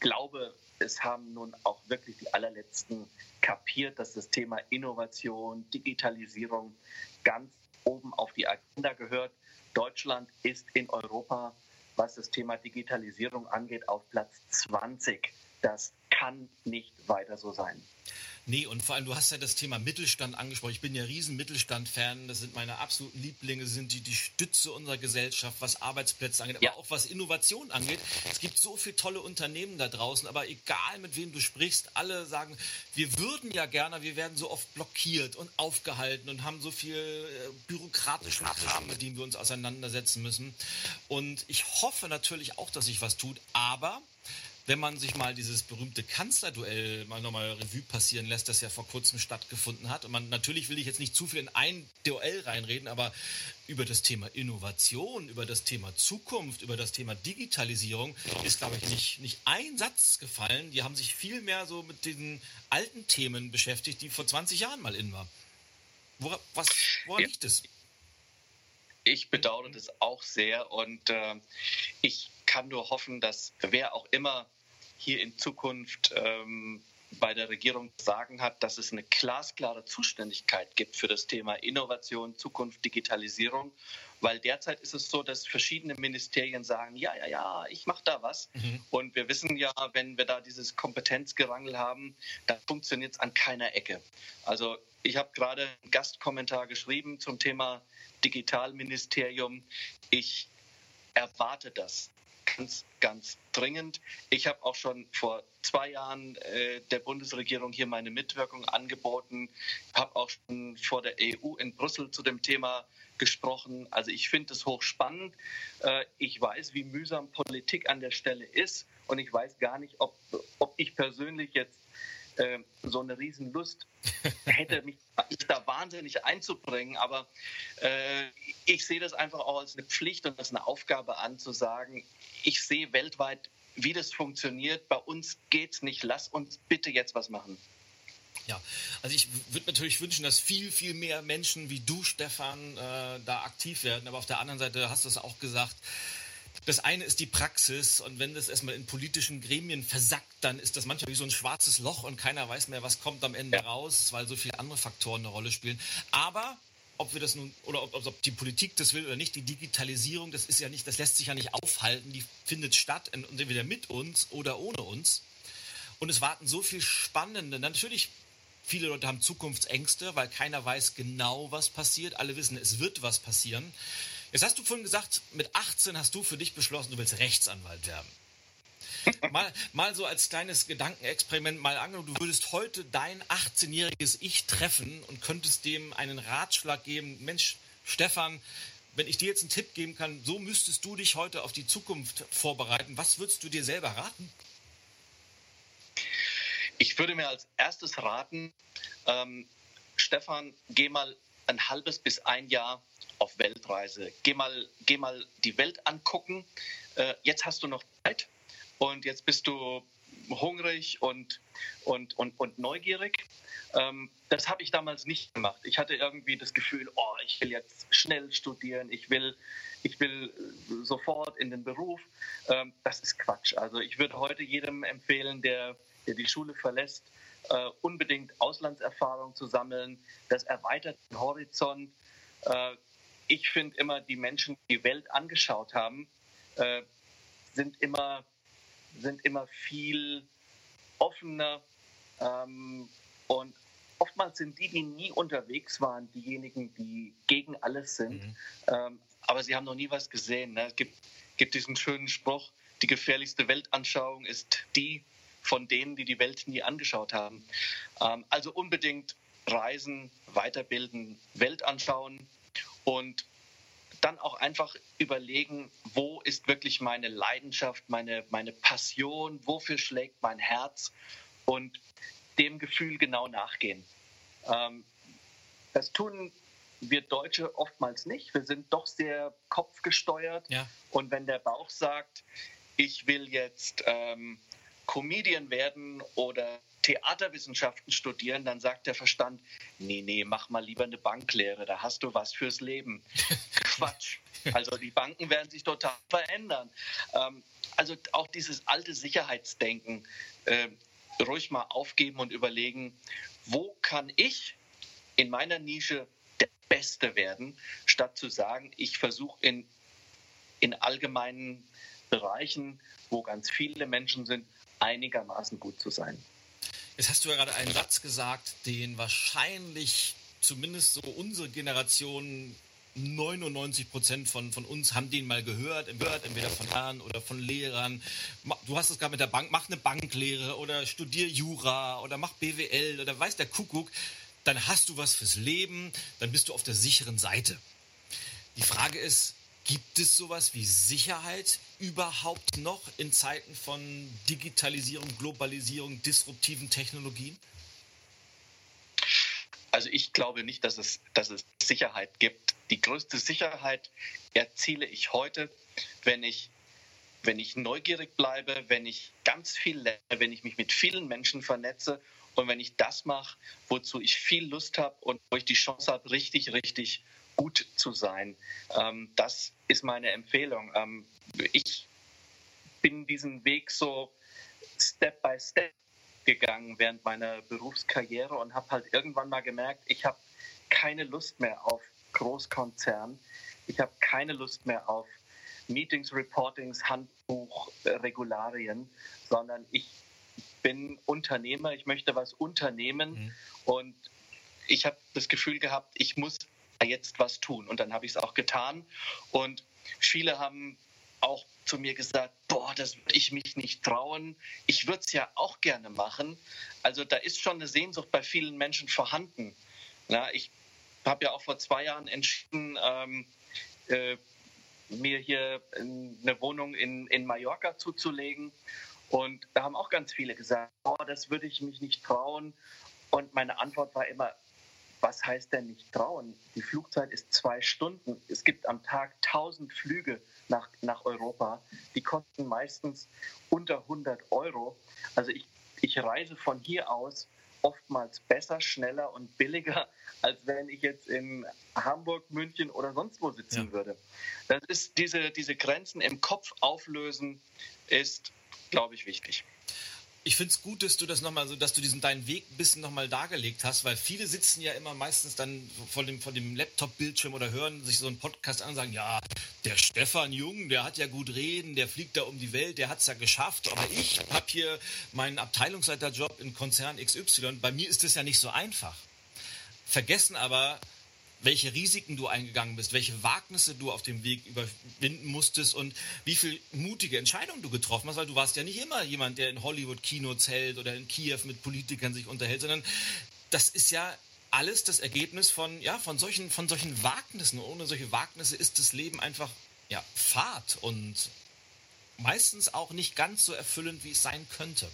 glaube, es haben nun auch wirklich die allerletzten kapiert, dass das Thema Innovation, Digitalisierung ganz oben auf die Agenda gehört. Deutschland ist in Europa, was das Thema Digitalisierung angeht, auf Platz 20. Das kann nicht weiter so sein. Nee, und vor allem, du hast ja das Thema Mittelstand angesprochen. Ich bin ja riesen Mittelstand-Fan. Das sind meine absoluten Lieblinge, sind die, die Stütze unserer Gesellschaft, was Arbeitsplätze angeht, ja. aber auch was Innovation angeht. Es gibt so viele tolle Unternehmen da draußen, aber egal mit wem du sprichst, alle sagen, wir würden ja gerne, wir werden so oft blockiert und aufgehalten und haben so viel äh, bürokratischen Kram, mit dem wir uns auseinandersetzen müssen. Und ich hoffe natürlich auch, dass sich was tut, aber wenn man sich mal dieses berühmte Kanzlerduell mal nochmal Revue passieren lässt, das ja vor kurzem stattgefunden hat. Und man natürlich will ich jetzt nicht zu viel in ein Duell reinreden, aber über das Thema Innovation, über das Thema Zukunft, über das Thema Digitalisierung ist, glaube ich, nicht, nicht ein Satz gefallen. Die haben sich viel mehr so mit den alten Themen beschäftigt, die vor 20 Jahren mal in waren. Woran, was, woran ja. liegt es? Ich bedauere das auch sehr und äh, ich kann nur hoffen, dass wer auch immer hier in Zukunft ähm, bei der Regierung zu sagen hat, dass es eine glasklare Zuständigkeit gibt für das Thema Innovation, Zukunft, Digitalisierung. Weil derzeit ist es so, dass verschiedene Ministerien sagen, ja, ja, ja, ich mache da was. Mhm. Und wir wissen ja, wenn wir da dieses Kompetenzgerangel haben, dann funktioniert es an keiner Ecke. Also ich habe gerade einen Gastkommentar geschrieben zum Thema Digitalministerium. Ich erwarte das ganz, ganz dringend. Ich habe auch schon vor zwei Jahren äh, der Bundesregierung hier meine Mitwirkung angeboten, habe auch schon vor der EU in Brüssel zu dem Thema gesprochen. Also ich finde es hochspannend. Äh, ich weiß, wie mühsam Politik an der Stelle ist und ich weiß gar nicht, ob, ob ich persönlich jetzt äh, so eine Riesenlust hätte, mich da wahnsinnig einzubringen. Aber äh, ich sehe das einfach auch als eine Pflicht und als eine Aufgabe an, zu sagen, ich sehe weltweit, wie das funktioniert. Bei uns geht es nicht. Lass uns bitte jetzt was machen. Ja, also ich würde natürlich wünschen, dass viel, viel mehr Menschen wie du, Stefan, äh, da aktiv werden. Aber auf der anderen Seite hast du es auch gesagt, das eine ist die Praxis und wenn das erstmal in politischen Gremien versackt, dann ist das manchmal wie so ein schwarzes Loch und keiner weiß mehr, was kommt am Ende raus, weil so viele andere Faktoren eine Rolle spielen. Aber ob wir das nun oder ob, ob, die Politik das will oder nicht, die Digitalisierung, das ist ja nicht, das lässt sich ja nicht aufhalten, die findet statt, entweder mit uns oder ohne uns. Und es warten so viel Spannende. Natürlich, viele Leute haben Zukunftsängste, weil keiner weiß genau, was passiert. Alle wissen, es wird was passieren. Jetzt hast du vorhin gesagt, mit 18 hast du für dich beschlossen, du willst Rechtsanwalt werden. mal, mal so als kleines Gedankenexperiment mal angenommen, du würdest heute dein 18-jähriges Ich treffen und könntest dem einen Ratschlag geben, Mensch, Stefan, wenn ich dir jetzt einen Tipp geben kann, so müsstest du dich heute auf die Zukunft vorbereiten. Was würdest du dir selber raten? Ich würde mir als erstes raten, ähm, Stefan, geh mal ein halbes bis ein Jahr auf Weltreise. Geh mal, geh mal die Welt angucken. Äh, jetzt hast du noch Zeit und jetzt bist du hungrig und, und, und, und neugierig. Ähm, das habe ich damals nicht gemacht. Ich hatte irgendwie das Gefühl, oh, ich will jetzt schnell studieren, ich will, ich will sofort in den Beruf. Ähm, das ist Quatsch. Also ich würde heute jedem empfehlen, der, der die Schule verlässt, äh, unbedingt Auslandserfahrung zu sammeln. Das erweitert den Horizont. Äh, ich finde immer, die Menschen, die die Welt angeschaut haben, äh, sind, immer, sind immer viel offener ähm, und oftmals sind die, die nie unterwegs waren, diejenigen, die gegen alles sind. Mhm. Ähm, aber sie haben noch nie was gesehen. Ne? Es gibt, gibt diesen schönen Spruch, die gefährlichste Weltanschauung ist die von denen, die die Welt nie angeschaut haben. Ähm, also unbedingt reisen, weiterbilden, Welt anschauen und dann auch einfach überlegen, wo ist wirklich meine Leidenschaft, meine, meine Passion, wofür schlägt mein Herz und dem Gefühl genau nachgehen. Ähm, das tun wir Deutsche oftmals nicht. Wir sind doch sehr kopfgesteuert. Ja. Und wenn der Bauch sagt, ich will jetzt ähm, Comedian werden oder Theaterwissenschaften studieren, dann sagt der Verstand, nee, nee, mach mal lieber eine Banklehre, da hast du was fürs Leben. Quatsch. Also die Banken werden sich total verändern. Ähm, also auch dieses alte Sicherheitsdenken äh, ruhig mal aufgeben und überlegen, wo kann ich in meiner Nische der Beste werden, statt zu sagen, ich versuche in, in allgemeinen Bereichen, wo ganz viele Menschen sind, einigermaßen gut zu sein. Jetzt hast du ja gerade einen Satz gesagt, den wahrscheinlich zumindest so unsere Generation 99 Prozent von, von uns haben den mal gehört, entweder von Herren oder von Lehrern. Du hast es gerade mit der Bank, mach eine Banklehre oder studier Jura oder mach BWL oder weiß der Kuckuck. Dann hast du was fürs Leben, dann bist du auf der sicheren Seite. Die Frage ist, Gibt es sowas wie Sicherheit überhaupt noch in Zeiten von Digitalisierung, Globalisierung, disruptiven Technologien? Also ich glaube nicht, dass es, dass es Sicherheit gibt. Die größte Sicherheit erziele ich heute, wenn ich, wenn ich neugierig bleibe, wenn ich ganz viel lerne, wenn ich mich mit vielen Menschen vernetze und wenn ich das mache, wozu ich viel Lust habe und wo ich die Chance habe, richtig, richtig gut zu sein. Ähm, das ist meine Empfehlung. Ähm, ich bin diesen Weg so Step by Step gegangen während meiner Berufskarriere und habe halt irgendwann mal gemerkt, ich habe keine Lust mehr auf Großkonzern. Ich habe keine Lust mehr auf Meetings, Reportings, Handbuch, Regularien, sondern ich bin Unternehmer, ich möchte was unternehmen mhm. und ich habe das Gefühl gehabt, ich muss jetzt was tun. Und dann habe ich es auch getan. Und viele haben auch zu mir gesagt, boah, das würde ich mich nicht trauen. Ich würde es ja auch gerne machen. Also da ist schon eine Sehnsucht bei vielen Menschen vorhanden. Na, ich habe ja auch vor zwei Jahren entschieden, ähm, äh, mir hier eine Wohnung in, in Mallorca zuzulegen. Und da haben auch ganz viele gesagt, oh, das würde ich mich nicht trauen. Und meine Antwort war immer, was heißt denn nicht trauen? Die Flugzeit ist zwei Stunden. Es gibt am Tag 1000 Flüge nach, nach Europa. Die kosten meistens unter 100 Euro. Also ich, ich reise von hier aus oftmals besser, schneller und billiger, als wenn ich jetzt in Hamburg, München oder sonst wo sitzen ja. würde. Das ist diese, diese Grenzen im Kopf auflösen, ist, glaube ich, wichtig ich finde es gut, dass du das nochmal so, dass du diesen deinen Weg ein bisschen nochmal dargelegt hast, weil viele sitzen ja immer meistens dann vor dem, vor dem Laptop-Bildschirm oder hören sich so einen Podcast an und sagen, ja, der Stefan Jung, der hat ja gut reden, der fliegt da um die Welt, der hat es ja geschafft, aber ich habe hier meinen Abteilungsleiterjob in Konzern XY, bei mir ist das ja nicht so einfach. Vergessen aber, welche Risiken du eingegangen bist, welche Wagnisse du auf dem Weg überwinden musstest und wie viel mutige Entscheidungen du getroffen hast, weil du warst ja nicht immer jemand, der in Hollywood Kinos hält oder in Kiew mit Politikern sich unterhält, sondern das ist ja alles das Ergebnis von, ja, von solchen, von solchen Wagnissen. Ohne solche Wagnisse ist das Leben einfach, ja, Fahrt und meistens auch nicht ganz so erfüllend, wie es sein könnte.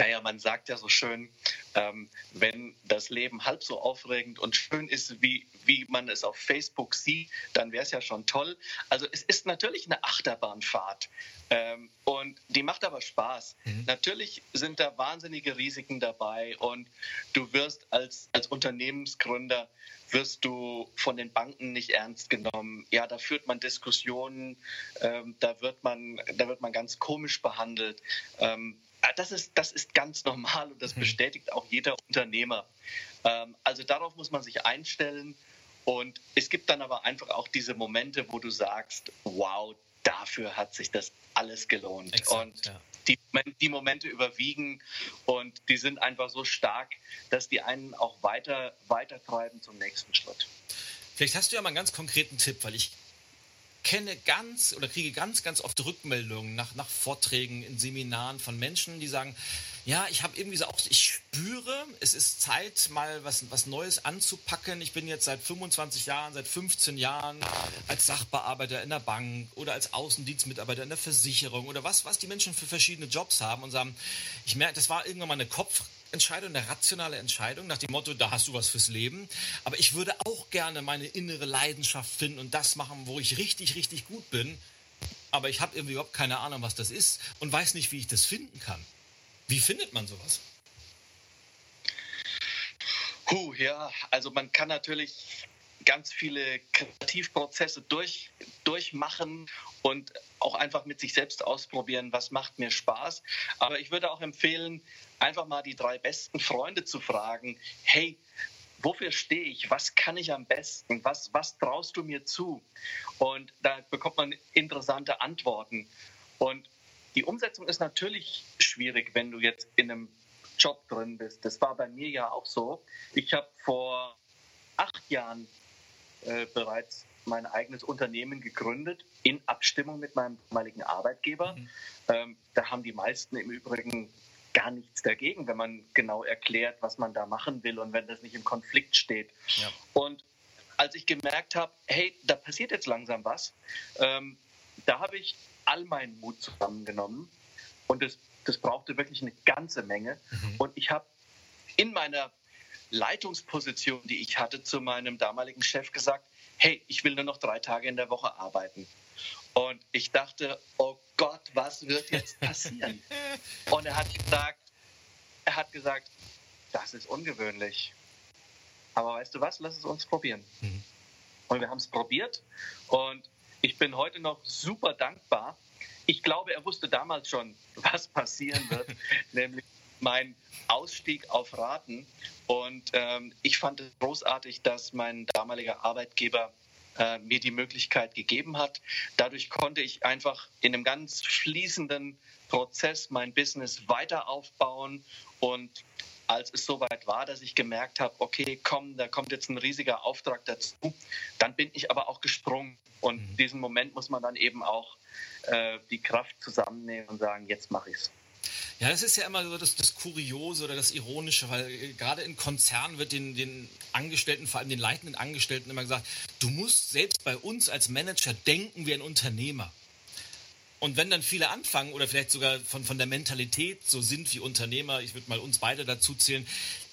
Naja, man sagt ja so schön, ähm, wenn das Leben halb so aufregend und schön ist, wie, wie man es auf Facebook sieht, dann wäre es ja schon toll. Also es ist natürlich eine Achterbahnfahrt ähm, und die macht aber Spaß. Mhm. Natürlich sind da wahnsinnige Risiken dabei und du wirst als, als Unternehmensgründer wirst du von den Banken nicht ernst genommen. Ja, da führt man Diskussionen, ähm, da, wird man, da wird man ganz komisch behandelt. Ähm, das ist, das ist ganz normal und das mhm. bestätigt auch jeder Unternehmer. Ähm, also darauf muss man sich einstellen. Und es gibt dann aber einfach auch diese Momente, wo du sagst, wow, dafür hat sich das alles gelohnt. Exakt, und ja. die, die Momente überwiegen und die sind einfach so stark, dass die einen auch weiter, weiter treiben zum nächsten Schritt. Vielleicht hast du ja mal einen ganz konkreten Tipp, weil ich kenne ganz oder kriege ganz, ganz oft Rückmeldungen nach, nach Vorträgen in Seminaren von Menschen, die sagen, ja, ich habe irgendwie so auch, ich spüre, es ist Zeit, mal was, was Neues anzupacken. Ich bin jetzt seit 25 Jahren, seit 15 Jahren als Sachbearbeiter in der Bank oder als Außendienstmitarbeiter in der Versicherung oder was, was die Menschen für verschiedene Jobs haben und sagen, ich merke, das war irgendwann mal eine Kopf, Entscheidung, eine rationale Entscheidung nach dem Motto, da hast du was fürs Leben. Aber ich würde auch gerne meine innere Leidenschaft finden und das machen, wo ich richtig, richtig gut bin. Aber ich habe irgendwie überhaupt keine Ahnung, was das ist und weiß nicht, wie ich das finden kann. Wie findet man sowas? Puh, ja, also man kann natürlich ganz viele Kreativprozesse durch, durchmachen und auch einfach mit sich selbst ausprobieren, was macht mir Spaß. Aber ich würde auch empfehlen, einfach mal die drei besten Freunde zu fragen, hey, wofür stehe ich? Was kann ich am besten? Was, was traust du mir zu? Und da bekommt man interessante Antworten. Und die Umsetzung ist natürlich schwierig, wenn du jetzt in einem Job drin bist. Das war bei mir ja auch so. Ich habe vor acht Jahren äh, bereits mein eigenes Unternehmen gegründet, in Abstimmung mit meinem damaligen Arbeitgeber. Mhm. Ähm, da haben die meisten im Übrigen gar nichts dagegen, wenn man genau erklärt, was man da machen will und wenn das nicht im Konflikt steht. Ja. Und als ich gemerkt habe, hey, da passiert jetzt langsam was, ähm, da habe ich all meinen Mut zusammengenommen und das, das brauchte wirklich eine ganze Menge. Mhm. Und ich habe in meiner Leitungsposition, die ich hatte, zu meinem damaligen Chef gesagt, hey, ich will nur noch drei Tage in der Woche arbeiten. Und ich dachte, oh Gott, was wird jetzt passieren? und er hat gesagt, er hat gesagt, das ist ungewöhnlich. Aber weißt du was, lass es uns probieren. Mhm. Und wir haben es probiert und ich bin heute noch super dankbar. ich glaube, er wusste damals schon, was passieren wird, nämlich mein Ausstieg auf Raten. Und ähm, ich fand es großartig, dass mein damaliger Arbeitgeber äh, mir die Möglichkeit gegeben hat. Dadurch konnte ich einfach in einem ganz fließenden Prozess mein Business weiter aufbauen und als es soweit war, dass ich gemerkt habe, okay, komm, da kommt jetzt ein riesiger Auftrag dazu, dann bin ich aber auch gesprungen. Und mhm. diesen Moment muss man dann eben auch äh, die Kraft zusammennehmen und sagen, jetzt mache ich es. Ja, das ist ja immer so das, das Kuriose oder das Ironische, weil äh, gerade in Konzernen wird den, den Angestellten, vor allem den leitenden Angestellten immer gesagt, du musst selbst bei uns als Manager denken wie ein Unternehmer. Und wenn dann viele anfangen oder vielleicht sogar von, von der Mentalität so sind wie Unternehmer, ich würde mal uns beide dazu zählen,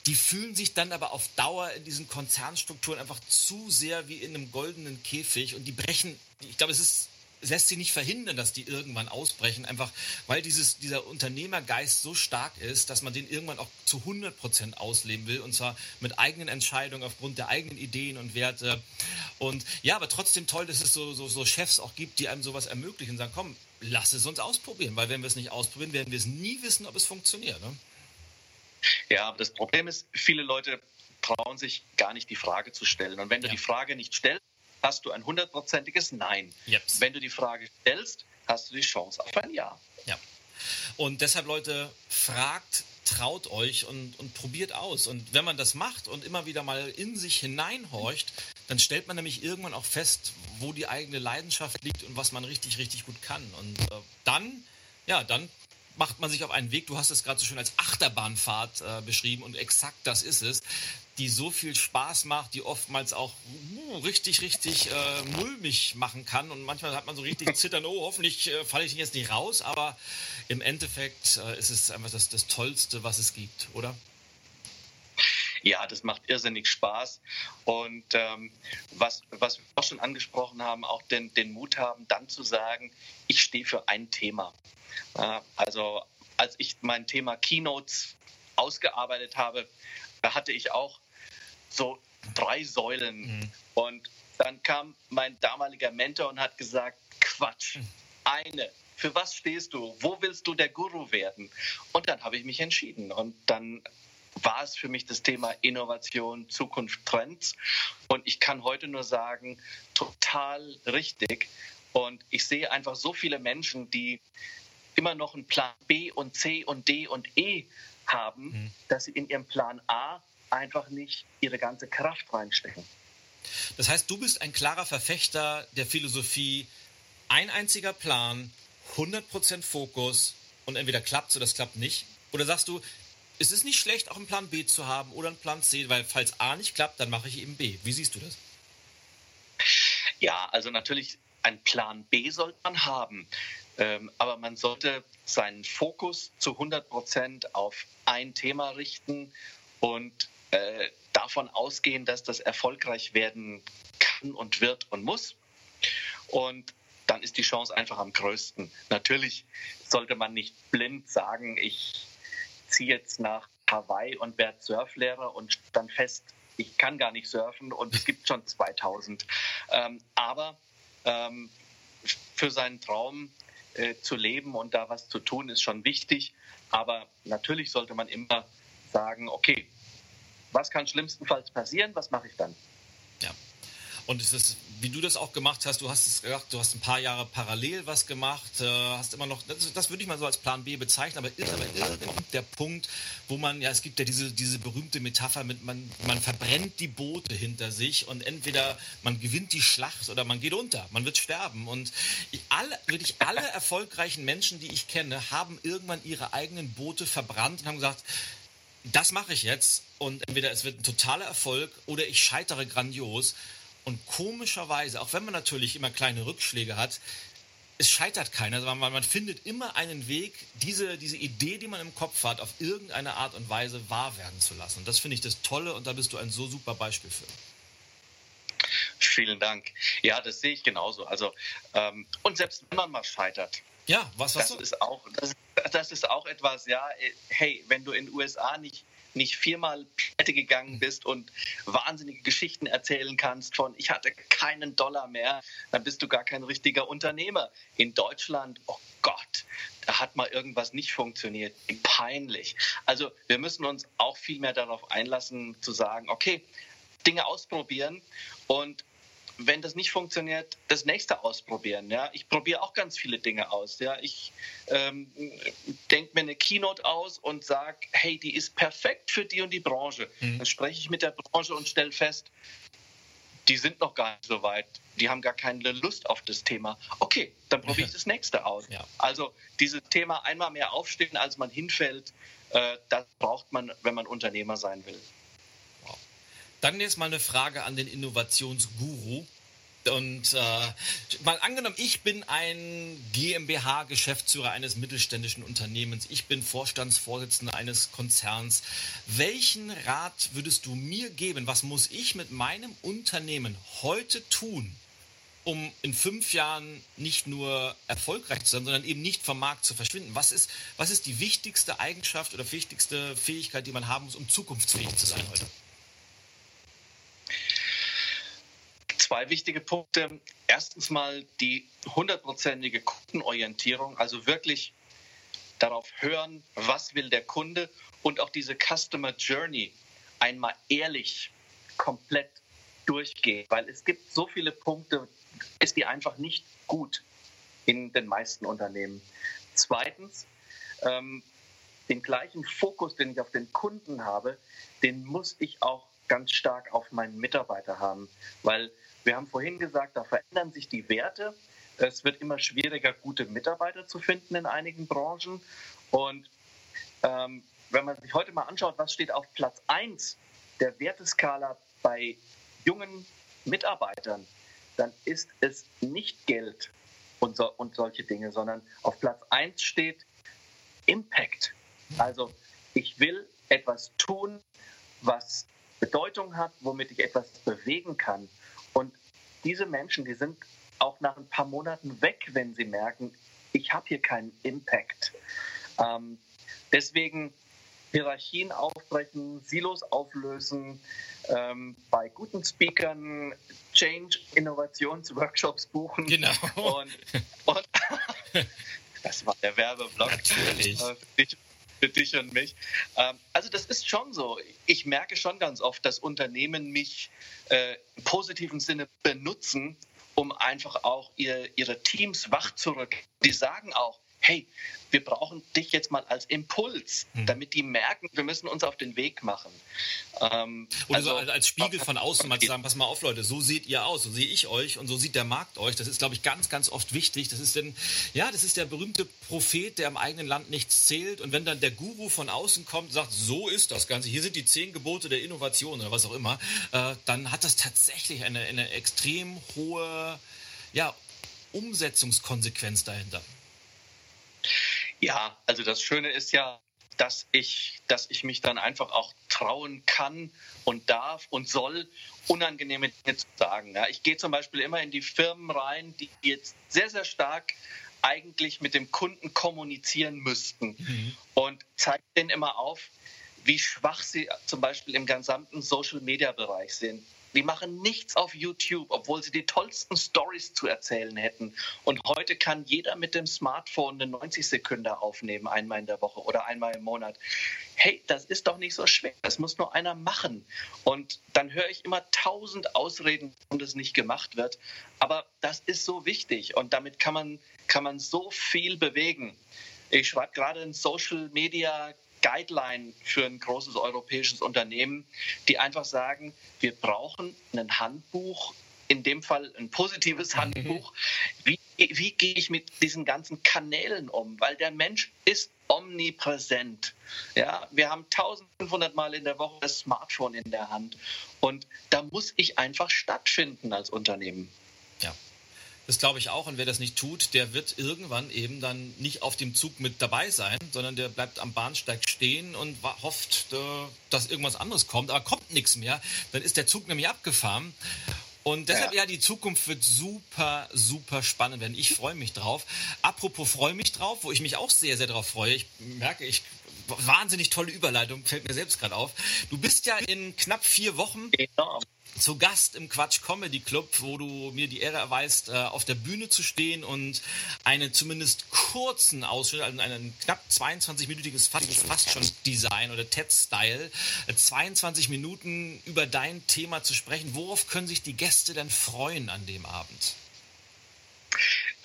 die fühlen sich dann aber auf Dauer in diesen Konzernstrukturen einfach zu sehr wie in einem goldenen Käfig und die brechen, ich glaube, es ist lässt sich nicht verhindern, dass die irgendwann ausbrechen, einfach weil dieses, dieser Unternehmergeist so stark ist, dass man den irgendwann auch zu 100 Prozent ausleben will und zwar mit eigenen Entscheidungen aufgrund der eigenen Ideen und Werte. Und ja, aber trotzdem toll, dass es so, so, so Chefs auch gibt, die einem sowas ermöglichen und sagen, komm, lass es uns ausprobieren, weil wenn wir es nicht ausprobieren, werden wir es nie wissen, ob es funktioniert. Ne? Ja, aber das Problem ist, viele Leute trauen sich gar nicht die Frage zu stellen. Und wenn du ja. die Frage nicht stellst, hast du ein hundertprozentiges Nein. Yep. Wenn du die Frage stellst, hast du die Chance auf ein Ja. Ja. Und deshalb, Leute, fragt, traut euch und, und probiert aus. Und wenn man das macht und immer wieder mal in sich hineinhorcht, dann stellt man nämlich irgendwann auch fest, wo die eigene Leidenschaft liegt und was man richtig, richtig gut kann. Und äh, dann, ja, dann macht man sich auf einen Weg, du hast es gerade so schön als Achterbahnfahrt äh, beschrieben und exakt das ist es, die so viel Spaß macht, die oftmals auch uh, richtig, richtig äh, mulmig machen kann und manchmal hat man so richtig zittern, oh, hoffentlich äh, falle ich jetzt nicht raus, aber im Endeffekt äh, ist es einfach das, das Tollste, was es gibt, oder? Ja, das macht irrsinnig Spaß. Und ähm, was, was wir auch schon angesprochen haben, auch den, den Mut haben, dann zu sagen, ich stehe für ein Thema. Äh, also als ich mein Thema Keynotes ausgearbeitet habe, da hatte ich auch so drei Säulen. Mhm. Und dann kam mein damaliger Mentor und hat gesagt, Quatsch, mhm. eine. Für was stehst du? Wo willst du der Guru werden? Und dann habe ich mich entschieden. Und dann war es für mich das Thema Innovation, Zukunft, Trends. Und ich kann heute nur sagen, total richtig. Und ich sehe einfach so viele Menschen, die immer noch einen Plan B und C und D und E haben, mhm. dass sie in ihrem Plan A einfach nicht ihre ganze Kraft reinstecken. Das heißt, du bist ein klarer Verfechter der Philosophie, ein einziger Plan, 100% Fokus und entweder klappt es oder es klappt nicht? Oder sagst du, es ist nicht schlecht, auch einen Plan B zu haben oder einen Plan C, weil falls A nicht klappt, dann mache ich eben B. Wie siehst du das? Ja, also natürlich, einen Plan B sollte man haben. Ähm, aber man sollte seinen Fokus zu 100 Prozent auf ein Thema richten und äh, davon ausgehen, dass das erfolgreich werden kann und wird und muss. Und dann ist die Chance einfach am größten. Natürlich sollte man nicht blind sagen, ich ziehe jetzt nach Hawaii und werde Surflehrer und dann fest, ich kann gar nicht surfen und es gibt schon 2000. Ähm, aber ähm, für seinen Traum äh, zu leben und da was zu tun, ist schon wichtig. Aber natürlich sollte man immer sagen, okay, was kann schlimmstenfalls passieren, was mache ich dann? Ja. Und es ist, wie du das auch gemacht hast, du hast es gesagt, du hast ein paar Jahre parallel was gemacht, äh, hast immer noch, das, das, würde ich mal so als Plan B bezeichnen, aber ist aber der Punkt, wo man, ja, es gibt ja diese, diese berühmte Metapher mit, man, man verbrennt die Boote hinter sich und entweder man gewinnt die Schlacht oder man geht unter, man wird sterben. Und ich, alle, wirklich alle erfolgreichen Menschen, die ich kenne, haben irgendwann ihre eigenen Boote verbrannt und haben gesagt, das mache ich jetzt und entweder es wird ein totaler Erfolg oder ich scheitere grandios. Und komischerweise, auch wenn man natürlich immer kleine Rückschläge hat, es scheitert keiner, sondern man, man findet immer einen Weg, diese, diese Idee, die man im Kopf hat, auf irgendeine Art und Weise wahr werden zu lassen. Und das finde ich das Tolle und da bist du ein so super Beispiel für. Vielen Dank. Ja, das sehe ich genauso. Also, ähm, und selbst wenn man mal scheitert, ja, was, was das, ist auch, das, das ist auch etwas, ja, hey, wenn du in den USA nicht nicht viermal pleite gegangen bist und wahnsinnige Geschichten erzählen kannst von ich hatte keinen Dollar mehr, dann bist du gar kein richtiger Unternehmer. In Deutschland, oh Gott, da hat mal irgendwas nicht funktioniert. Peinlich. Also wir müssen uns auch viel mehr darauf einlassen zu sagen, okay, Dinge ausprobieren und wenn das nicht funktioniert, das nächste ausprobieren. Ja, ich probiere auch ganz viele Dinge aus. Ja, ich ähm, denke mir eine Keynote aus und sage, hey, die ist perfekt für die und die Branche. Mhm. Dann spreche ich mit der Branche und stelle fest, die sind noch gar nicht so weit. Die haben gar keine Lust auf das Thema. Okay, dann probiere ich das nächste aus. Ja. Also dieses Thema einmal mehr aufstehen, als man hinfällt, äh, das braucht man, wenn man Unternehmer sein will. Dann jetzt mal eine Frage an den Innovationsguru. Und äh, mal angenommen, ich bin ein GmbH-Geschäftsführer eines mittelständischen Unternehmens, ich bin Vorstandsvorsitzender eines Konzerns. Welchen Rat würdest du mir geben? Was muss ich mit meinem Unternehmen heute tun, um in fünf Jahren nicht nur erfolgreich zu sein, sondern eben nicht vom Markt zu verschwinden? Was ist, was ist die wichtigste Eigenschaft oder wichtigste Fähigkeit, die man haben muss, um zukunftsfähig zu sein heute? Zwei wichtige Punkte. Erstens mal die hundertprozentige Kundenorientierung, also wirklich darauf hören, was will der Kunde und auch diese Customer Journey einmal ehrlich komplett durchgehen, weil es gibt so viele Punkte, ist die einfach nicht gut in den meisten Unternehmen. Zweitens, ähm, den gleichen Fokus, den ich auf den Kunden habe, den muss ich auch ganz stark auf meinen Mitarbeiter haben, weil wir haben vorhin gesagt, da verändern sich die Werte. Es wird immer schwieriger, gute Mitarbeiter zu finden in einigen Branchen. Und ähm, wenn man sich heute mal anschaut, was steht auf Platz 1 der Werteskala bei jungen Mitarbeitern, dann ist es nicht Geld und, so, und solche Dinge, sondern auf Platz 1 steht Impact. Also ich will etwas tun, was Bedeutung hat, womit ich etwas bewegen kann. Und diese Menschen, die sind auch nach ein paar Monaten weg, wenn sie merken, ich habe hier keinen Impact. Ähm, deswegen Hierarchien aufbrechen, Silos auflösen, ähm, bei guten Speakern Change Innovationsworkshops buchen. Genau. Und, und das war der Werbeblock. Natürlich. Äh, für dich und mich. Ähm, also das ist schon so. Ich merke schon ganz oft, dass Unternehmen mich äh, im positiven Sinne benutzen, um einfach auch ihr, ihre Teams wach zu rücken. Die sagen auch, hey, wir brauchen dich jetzt mal als Impuls, hm. damit die merken, wir müssen uns auf den Weg machen. Ähm, Oder also, so als Spiegel von außen mal zu sagen, pass mal auf, Leute, so seht ihr aus, so sehe ich euch und so sieht der Markt euch. Das ist, glaube ich, ganz, ganz oft wichtig. Das ist denn, ja, das ist der berühmte Prophet, der im eigenen Land nichts zählt. Und wenn dann der Guru von außen kommt und sagt, so ist das Ganze, hier sind die zehn Gebote der Innovation oder was auch immer, äh, dann hat das tatsächlich eine, eine extrem hohe, ja, Umsetzungskonsequenz dahinter. Ja, also das Schöne ist ja, dass ich, dass ich mich dann einfach auch trauen kann und darf und soll, unangenehme Dinge zu sagen. Ja, ich gehe zum Beispiel immer in die Firmen rein, die jetzt sehr, sehr stark eigentlich mit dem Kunden kommunizieren müssten mhm. und zeige denen immer auf, wie schwach sie zum Beispiel im gesamten Social-Media-Bereich sind. Die machen nichts auf YouTube, obwohl sie die tollsten Stories zu erzählen hätten. Und heute kann jeder mit dem Smartphone eine 90 Sekunden aufnehmen, einmal in der Woche oder einmal im Monat. Hey, das ist doch nicht so schwer. Das muss nur einer machen. Und dann höre ich immer tausend Ausreden, warum das nicht gemacht wird. Aber das ist so wichtig und damit kann man, kann man so viel bewegen. Ich schreibe gerade ein Social Media Guideline für ein großes europäisches Unternehmen, die einfach sagen, wir brauchen ein Handbuch, in dem Fall ein positives mhm. Handbuch. Wie, wie gehe ich mit diesen ganzen Kanälen um? Weil der Mensch ist omnipräsent. Ja, wir haben 1500 Mal in der Woche das Smartphone in der Hand. Und da muss ich einfach stattfinden als Unternehmen. Ja. Das glaube ich auch. Und wer das nicht tut, der wird irgendwann eben dann nicht auf dem Zug mit dabei sein, sondern der bleibt am Bahnsteig stehen und hofft, äh, dass irgendwas anderes kommt. Aber kommt nichts mehr. Dann ist der Zug nämlich abgefahren. Und deshalb, ja. ja, die Zukunft wird super, super spannend werden. Ich freue mich drauf. Apropos freue mich drauf, wo ich mich auch sehr, sehr drauf freue. Ich merke, ich wahnsinnig tolle Überleitung, fällt mir selbst gerade auf. Du bist ja in knapp vier Wochen genau zu Gast im Quatsch Comedy Club, wo du mir die Ehre erweist, äh, auf der Bühne zu stehen und einen zumindest kurzen Ausschnitt, also einen knapp 22-minütiges, fast, schon Design oder TED-Style, 22 äh, Minuten über dein Thema zu sprechen. Worauf können sich die Gäste denn freuen an dem Abend?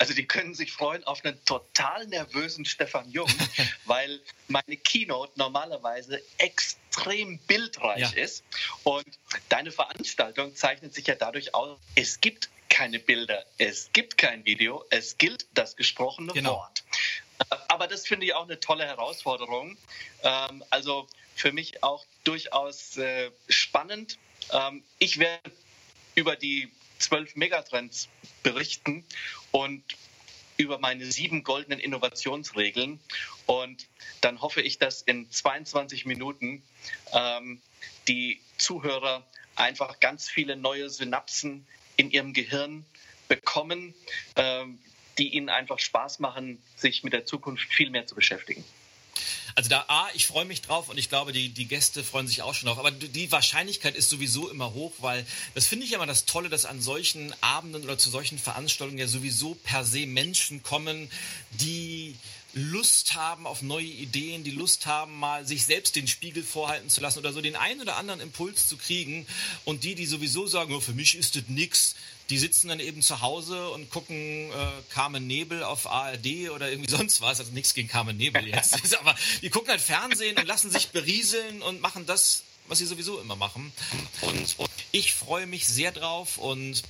Also die können sich freuen auf einen total nervösen Stefan Jung, weil meine Keynote normalerweise extrem bildreich ja. ist. Und deine Veranstaltung zeichnet sich ja dadurch aus, es gibt keine Bilder, es gibt kein Video, es gilt das gesprochene genau. Wort. Aber das finde ich auch eine tolle Herausforderung. Ähm, also für mich auch durchaus äh, spannend. Ähm, ich werde über die zwölf Megatrends berichten und über meine sieben goldenen Innovationsregeln. Und dann hoffe ich, dass in 22 Minuten ähm, die Zuhörer einfach ganz viele neue Synapsen in ihrem Gehirn bekommen, ähm, die ihnen einfach Spaß machen, sich mit der Zukunft viel mehr zu beschäftigen. Also da, A, ich freue mich drauf und ich glaube, die, die Gäste freuen sich auch schon drauf. Aber die Wahrscheinlichkeit ist sowieso immer hoch, weil das finde ich immer das Tolle, dass an solchen Abenden oder zu solchen Veranstaltungen ja sowieso per se Menschen kommen, die Lust haben auf neue Ideen, die Lust haben, mal sich selbst den Spiegel vorhalten zu lassen oder so den einen oder anderen Impuls zu kriegen. Und die, die sowieso sagen, oh, für mich ist das nix, die sitzen dann eben zu Hause und gucken äh, Carmen Nebel auf ARD oder irgendwie sonst was. Also nichts gegen Carmen Nebel jetzt. aber die gucken halt Fernsehen und lassen sich berieseln und machen das, was sie sowieso immer machen. Und ich freue mich sehr drauf und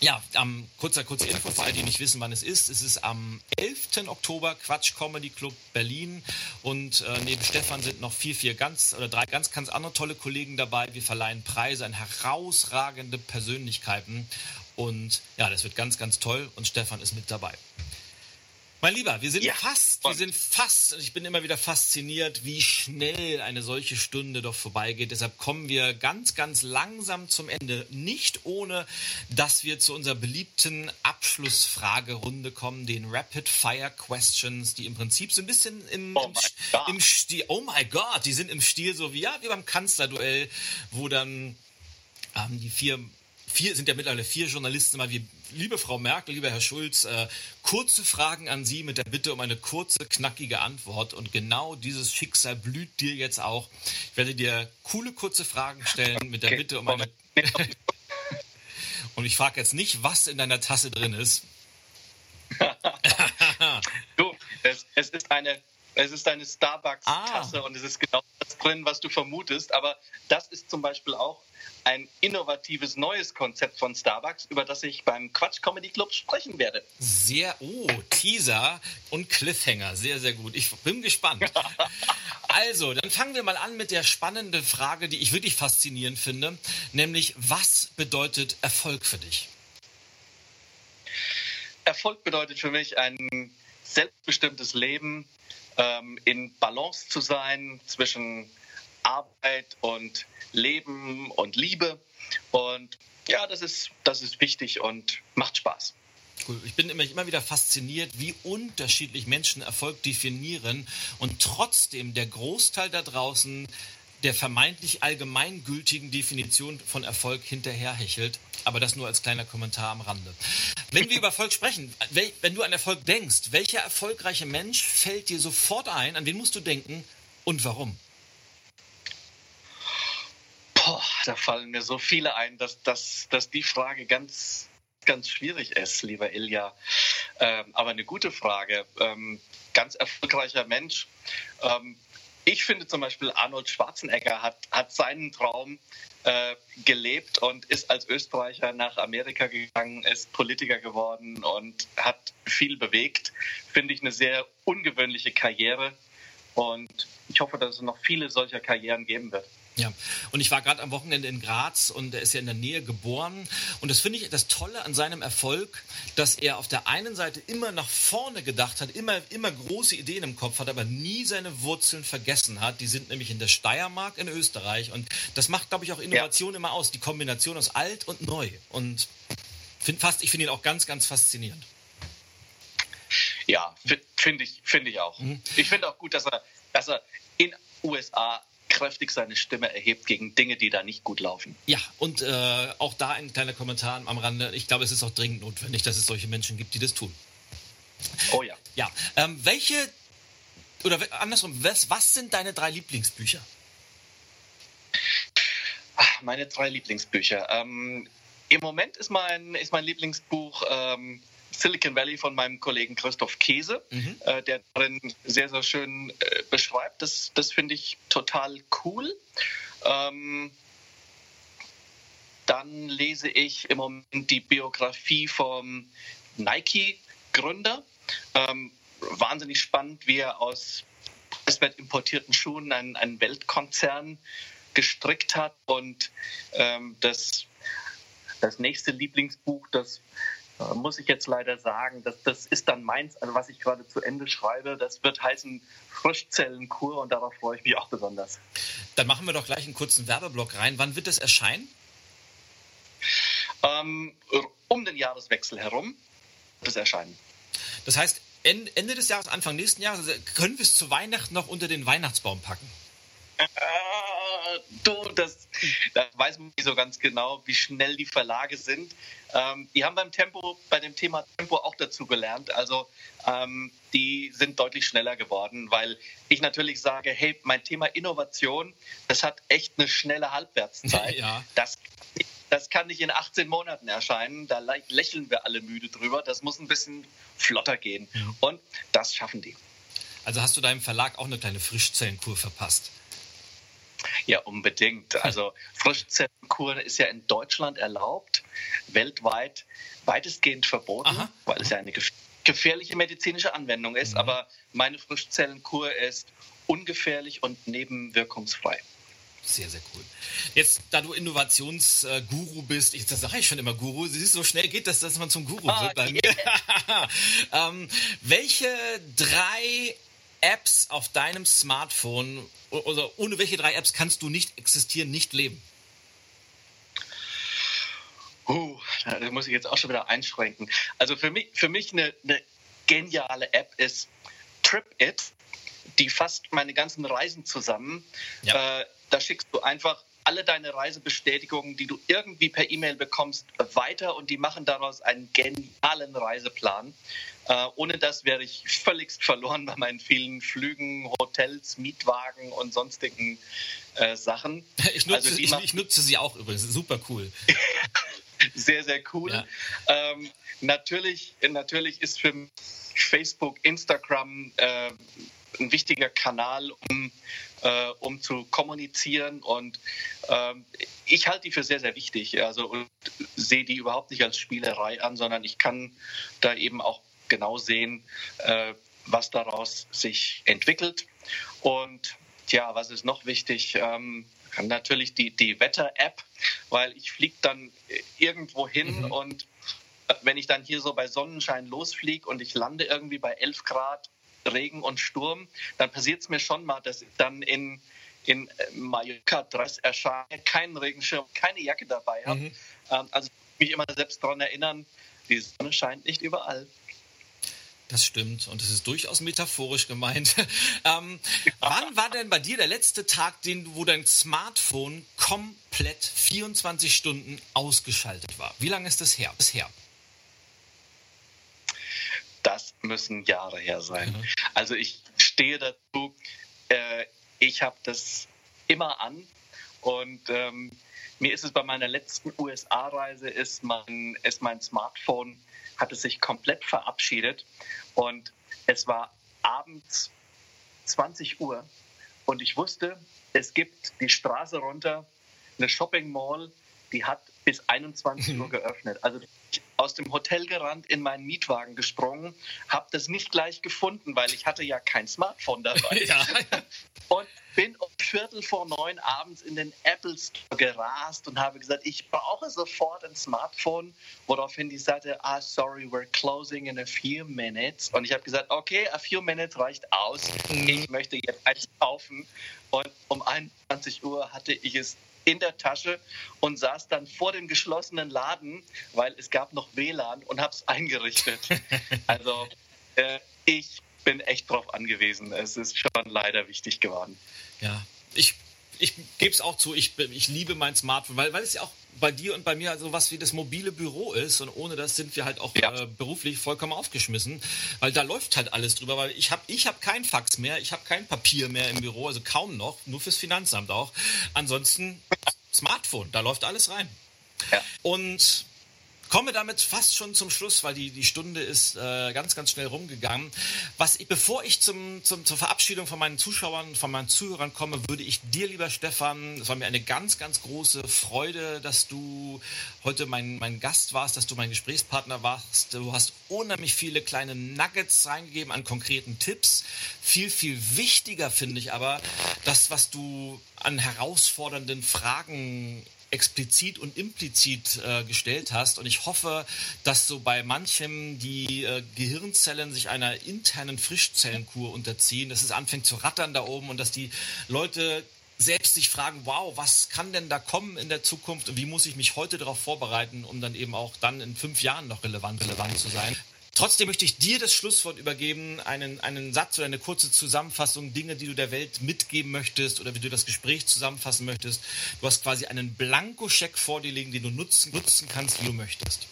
ja, am kurzer, kurze Info für alle, die nicht wissen, wann es ist. Es ist am 11. Oktober Quatsch Comedy Club Berlin und äh, neben Stefan sind noch vier, vier ganz oder drei ganz, ganz andere tolle Kollegen dabei. Wir verleihen Preise an herausragende Persönlichkeiten und ja, das wird ganz, ganz toll und Stefan ist mit dabei. Mein Lieber, wir sind ja. fast, wir sind fast, ich bin immer wieder fasziniert, wie schnell eine solche Stunde doch vorbeigeht. Deshalb kommen wir ganz, ganz langsam zum Ende. Nicht ohne, dass wir zu unserer beliebten Abschlussfragerunde kommen, den Rapid Fire Questions, die im Prinzip so ein bisschen im, oh im, im Stil, oh my God, die sind im Stil so wie, ja, wie beim Kanzlerduell, wo dann ähm, die vier vier sind ja mittlerweile vier Journalisten mal wie liebe Frau Merkel, lieber Herr Schulz, äh, kurze Fragen an Sie mit der Bitte um eine kurze, knackige Antwort. Und genau dieses Schicksal blüht dir jetzt auch. Ich werde dir coole, kurze Fragen stellen mit der Bitte um eine. Und ich frage jetzt nicht, was in deiner Tasse drin ist. du, es, es ist eine es ist eine Starbucks-Tasse ah. und es ist genau das drin, was du vermutest. Aber das ist zum Beispiel auch ein innovatives neues Konzept von Starbucks, über das ich beim Quatsch Comedy Club sprechen werde. Sehr, oh, Teaser und Cliffhanger. Sehr, sehr gut. Ich bin gespannt. also, dann fangen wir mal an mit der spannenden Frage, die ich wirklich faszinierend finde, nämlich was bedeutet Erfolg für dich? Erfolg bedeutet für mich ein selbstbestimmtes Leben, ähm, in Balance zu sein zwischen Arbeit und Leben und Liebe. Und ja, das ist, das ist wichtig und macht Spaß. Cool. Ich bin immer, immer wieder fasziniert, wie unterschiedlich Menschen Erfolg definieren und trotzdem der Großteil da draußen der vermeintlich allgemeingültigen Definition von Erfolg hinterherhechelt. Aber das nur als kleiner Kommentar am Rande. Wenn wir über Erfolg sprechen, wenn du an Erfolg denkst, welcher erfolgreiche Mensch fällt dir sofort ein? An wen musst du denken und warum? Boah, da fallen mir so viele ein, dass, dass, dass die Frage ganz, ganz schwierig ist, lieber Ilja. Ähm, aber eine gute Frage. Ähm, ganz erfolgreicher Mensch. Ähm, ich finde zum Beispiel, Arnold Schwarzenegger hat, hat seinen Traum äh, gelebt und ist als Österreicher nach Amerika gegangen, ist Politiker geworden und hat viel bewegt. Finde ich eine sehr ungewöhnliche Karriere und ich hoffe, dass es noch viele solcher Karrieren geben wird. Ja, und ich war gerade am Wochenende in Graz und er ist ja in der Nähe geboren. Und das finde ich das Tolle an seinem Erfolg, dass er auf der einen Seite immer nach vorne gedacht hat, immer, immer große Ideen im Kopf hat, aber nie seine Wurzeln vergessen hat. Die sind nämlich in der Steiermark in Österreich. Und das macht, glaube ich, auch Innovation ja. immer aus, die Kombination aus alt und neu. Und find fast, ich finde ihn auch ganz, ganz faszinierend. Ja, finde ich, finde ich auch. Mhm. Ich finde auch gut, dass er, dass er in USA kräftig seine Stimme erhebt gegen Dinge, die da nicht gut laufen. Ja, und äh, auch da ein kleiner Kommentar am Rande. Ich glaube, es ist auch dringend notwendig, dass es solche Menschen gibt, die das tun. Oh ja. Ja. Ähm, welche, oder andersrum, was, was sind deine drei Lieblingsbücher? Ach, meine drei Lieblingsbücher. Ähm, Im Moment ist mein, ist mein Lieblingsbuch ähm, Silicon Valley von meinem Kollegen Christoph Käse, mhm. äh, der darin sehr, sehr schön äh, beschreibt. Das, das finde ich total cool. Ähm, dann lese ich im Moment die Biografie vom Nike-Gründer. Ähm, wahnsinnig spannend, wie er aus preiswert importierten Schuhen einen, einen Weltkonzern gestrickt hat. Und ähm, das, das nächste Lieblingsbuch, das muss ich jetzt leider sagen, dass das ist dann meins, also was ich gerade zu Ende schreibe, das wird heißen Frischzellenkur und darauf freue ich mich auch besonders. Dann machen wir doch gleich einen kurzen Werbeblock rein. Wann wird das erscheinen? Ähm, um den Jahreswechsel herum wird es erscheinen. Das heißt, Ende des Jahres, Anfang nächsten Jahres, also können wir es zu Weihnachten noch unter den Weihnachtsbaum packen? Äh, du, das, das weiß man nicht so ganz genau, wie schnell die Verlage sind. Ähm, die haben beim Tempo, bei dem Thema Tempo auch dazu gelernt. Also ähm, die sind deutlich schneller geworden, weil ich natürlich sage, hey, mein Thema Innovation, das hat echt eine schnelle Halbwertszeit. Ja. Das, das kann nicht in 18 Monaten erscheinen. Da lächeln wir alle müde drüber. Das muss ein bisschen flotter gehen. Mhm. Und das schaffen die. Also hast du deinem Verlag auch eine kleine Frischzellenkur verpasst? Ja, unbedingt. Also Frischzellenkur ist ja in Deutschland erlaubt, weltweit weitestgehend verboten, Aha. weil es ja eine gefährliche medizinische Anwendung ist. Mhm. Aber meine Frischzellenkur ist ungefährlich und nebenwirkungsfrei. Sehr, sehr cool. Jetzt, da du Innovationsguru bist, ich, das sage ich schon immer Guru, siehst so schnell geht das, dass man zum Guru ah, wird bei mir. ähm, welche drei Apps auf deinem Smartphone oder ohne welche drei Apps kannst du nicht existieren, nicht leben? Uh, da muss ich jetzt auch schon wieder einschränken. Also für mich, für mich eine, eine geniale App ist TripIt. Die fasst meine ganzen Reisen zusammen. Ja. Äh, da schickst du einfach alle deine Reisebestätigungen, die du irgendwie per E-Mail bekommst, weiter und die machen daraus einen genialen Reiseplan. Äh, ohne das wäre ich völligst verloren bei meinen vielen Flügen, Hotels, Mietwagen und sonstigen äh, Sachen. Ich nutze, also ich, ich, nutze sie auch übrigens, super cool. sehr, sehr cool. Ja. Ähm, natürlich, natürlich ist für Facebook, Instagram äh, ein wichtiger Kanal, um, äh, um zu kommunizieren. Und äh, ich halte die für sehr, sehr wichtig. Also und sehe die überhaupt nicht als Spielerei an, sondern ich kann da eben auch genau sehen, äh, was daraus sich entwickelt. Und ja, was ist noch wichtig? Ähm, natürlich die, die Wetter-App, weil ich fliege dann irgendwo hin mhm. und äh, wenn ich dann hier so bei Sonnenschein losfliege und ich lande irgendwie bei 11 Grad Regen und Sturm, dann passiert es mir schon mal, dass ich dann in, in Mallorca-Dress erscheine, keinen Regenschirm, keine Jacke dabei habe. Mhm. Ähm, also mich immer selbst daran erinnern, die Sonne scheint nicht überall. Das stimmt und das ist durchaus metaphorisch gemeint. ähm, wann war denn bei dir der letzte Tag, den, wo dein Smartphone komplett 24 Stunden ausgeschaltet war? Wie lange ist das her? Bisher? Das müssen Jahre her sein. Mhm. Also ich stehe dazu, äh, ich habe das immer an und ähm, mir ist es bei meiner letzten USA-Reise, ist mein, ist mein Smartphone, hat es sich komplett verabschiedet und es war abends 20 Uhr und ich wusste, es gibt die Straße runter eine Shopping Mall, die hat bis 21 Uhr geöffnet. Also aus dem Hotel gerannt, in meinen Mietwagen gesprungen, habe das nicht gleich gefunden, weil ich hatte ja kein Smartphone dabei. Ja. Und bin um Viertel vor neun abends in den Apple Store gerast und habe gesagt, ich brauche sofort ein Smartphone, woraufhin die sagte, ah, sorry, we're closing in a few minutes. Und ich habe gesagt, okay, a few minutes reicht aus. Ich möchte jetzt eins kaufen. Und um 21 Uhr hatte ich es in der Tasche und saß dann vor dem geschlossenen Laden, weil es gab noch WLAN und habe es eingerichtet. also äh, ich bin echt drauf angewiesen. Es ist schon leider wichtig geworden. Ja, ich ich gebe es auch zu, ich, ich liebe mein Smartphone, weil, weil es ja auch bei dir und bei mir so was wie das mobile Büro ist und ohne das sind wir halt auch ja. äh, beruflich vollkommen aufgeschmissen, weil da läuft halt alles drüber, weil ich habe ich hab kein Fax mehr, ich habe kein Papier mehr im Büro, also kaum noch, nur fürs Finanzamt auch. Ansonsten Smartphone, da läuft alles rein. Ja. Und komme damit fast schon zum Schluss, weil die, die Stunde ist äh, ganz, ganz schnell rumgegangen. Was ich, bevor ich zum, zum, zur Verabschiedung von meinen Zuschauern, von meinen Zuhörern komme, würde ich dir, lieber Stefan, es war mir eine ganz, ganz große Freude, dass du heute mein, mein Gast warst, dass du mein Gesprächspartner warst. Du hast unheimlich viele kleine Nuggets reingegeben an konkreten Tipps. Viel, viel wichtiger finde ich aber, das, was du an herausfordernden Fragen explizit und implizit äh, gestellt hast. Und ich hoffe, dass so bei manchem die äh, Gehirnzellen sich einer internen Frischzellenkur unterziehen, dass es anfängt zu rattern da oben und dass die Leute selbst sich fragen, wow, was kann denn da kommen in der Zukunft und wie muss ich mich heute darauf vorbereiten, um dann eben auch dann in fünf Jahren noch relevant, relevant zu sein. Trotzdem möchte ich dir das Schlusswort übergeben, einen, einen Satz oder eine kurze Zusammenfassung, Dinge, die du der Welt mitgeben möchtest oder wie du das Gespräch zusammenfassen möchtest. Du hast quasi einen Blankoscheck vor dir liegen, den du nutzen, nutzen kannst, wie du möchtest.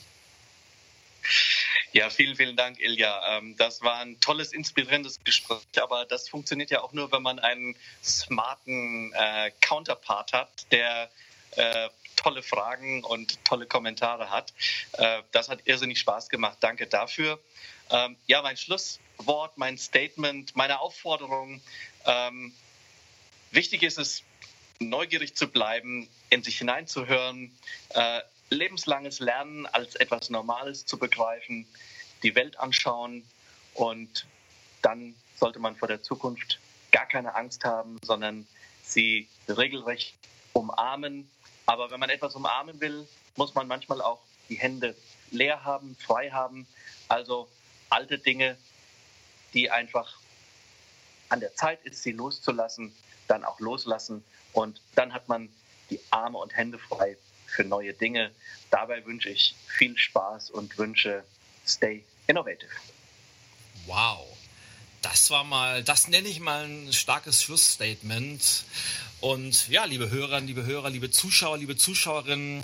Ja, vielen, vielen Dank, Ilja. Ähm, das war ein tolles, inspirierendes Gespräch, aber das funktioniert ja auch nur, wenn man einen smarten äh, Counterpart hat, der äh, tolle Fragen und tolle Kommentare hat. Äh, das hat irrsinnig Spaß gemacht. Danke dafür. Ähm, ja, mein Schlusswort, mein Statement, meine Aufforderung. Ähm, wichtig ist es, neugierig zu bleiben, in sich hineinzuhören, äh, lebenslanges Lernen als etwas Normales zu begreifen, die Welt anschauen und dann sollte man vor der Zukunft gar keine Angst haben, sondern sie regelrecht umarmen aber wenn man etwas umarmen will, muss man manchmal auch die Hände leer haben, frei haben. Also alte Dinge, die einfach an der Zeit ist, sie loszulassen, dann auch loslassen. Und dann hat man die Arme und Hände frei für neue Dinge. Dabei wünsche ich viel Spaß und wünsche Stay Innovative. Wow. Das war mal, das nenne ich mal ein starkes Schlussstatement. Und ja, liebe Hörer, liebe Hörer, liebe Zuschauer, liebe Zuschauerinnen,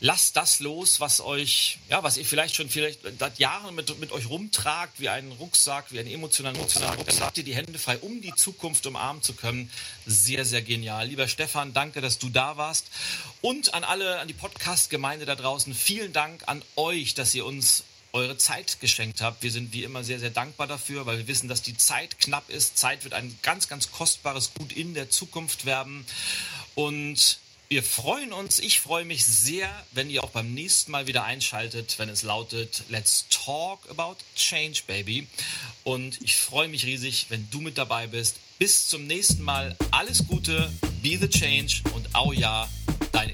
lasst das los, was euch, ja, was ihr vielleicht schon vielleicht seit Jahren mit, mit euch rumtragt, wie einen Rucksack, wie einen emotionalen Rucksack. Dann habt ihr die Hände frei, um die Zukunft umarmen zu können. Sehr, sehr genial. Lieber Stefan, danke, dass du da warst. Und an alle, an die Podcast-Gemeinde da draußen, vielen Dank an euch, dass ihr uns eure Zeit geschenkt habt. Wir sind wie immer sehr, sehr dankbar dafür, weil wir wissen, dass die Zeit knapp ist. Zeit wird ein ganz, ganz kostbares Gut in der Zukunft werden. Und wir freuen uns, ich freue mich sehr, wenn ihr auch beim nächsten Mal wieder einschaltet, wenn es lautet Let's Talk About Change, Baby. Und ich freue mich riesig, wenn du mit dabei bist. Bis zum nächsten Mal. Alles Gute, be the change und au ja, dein.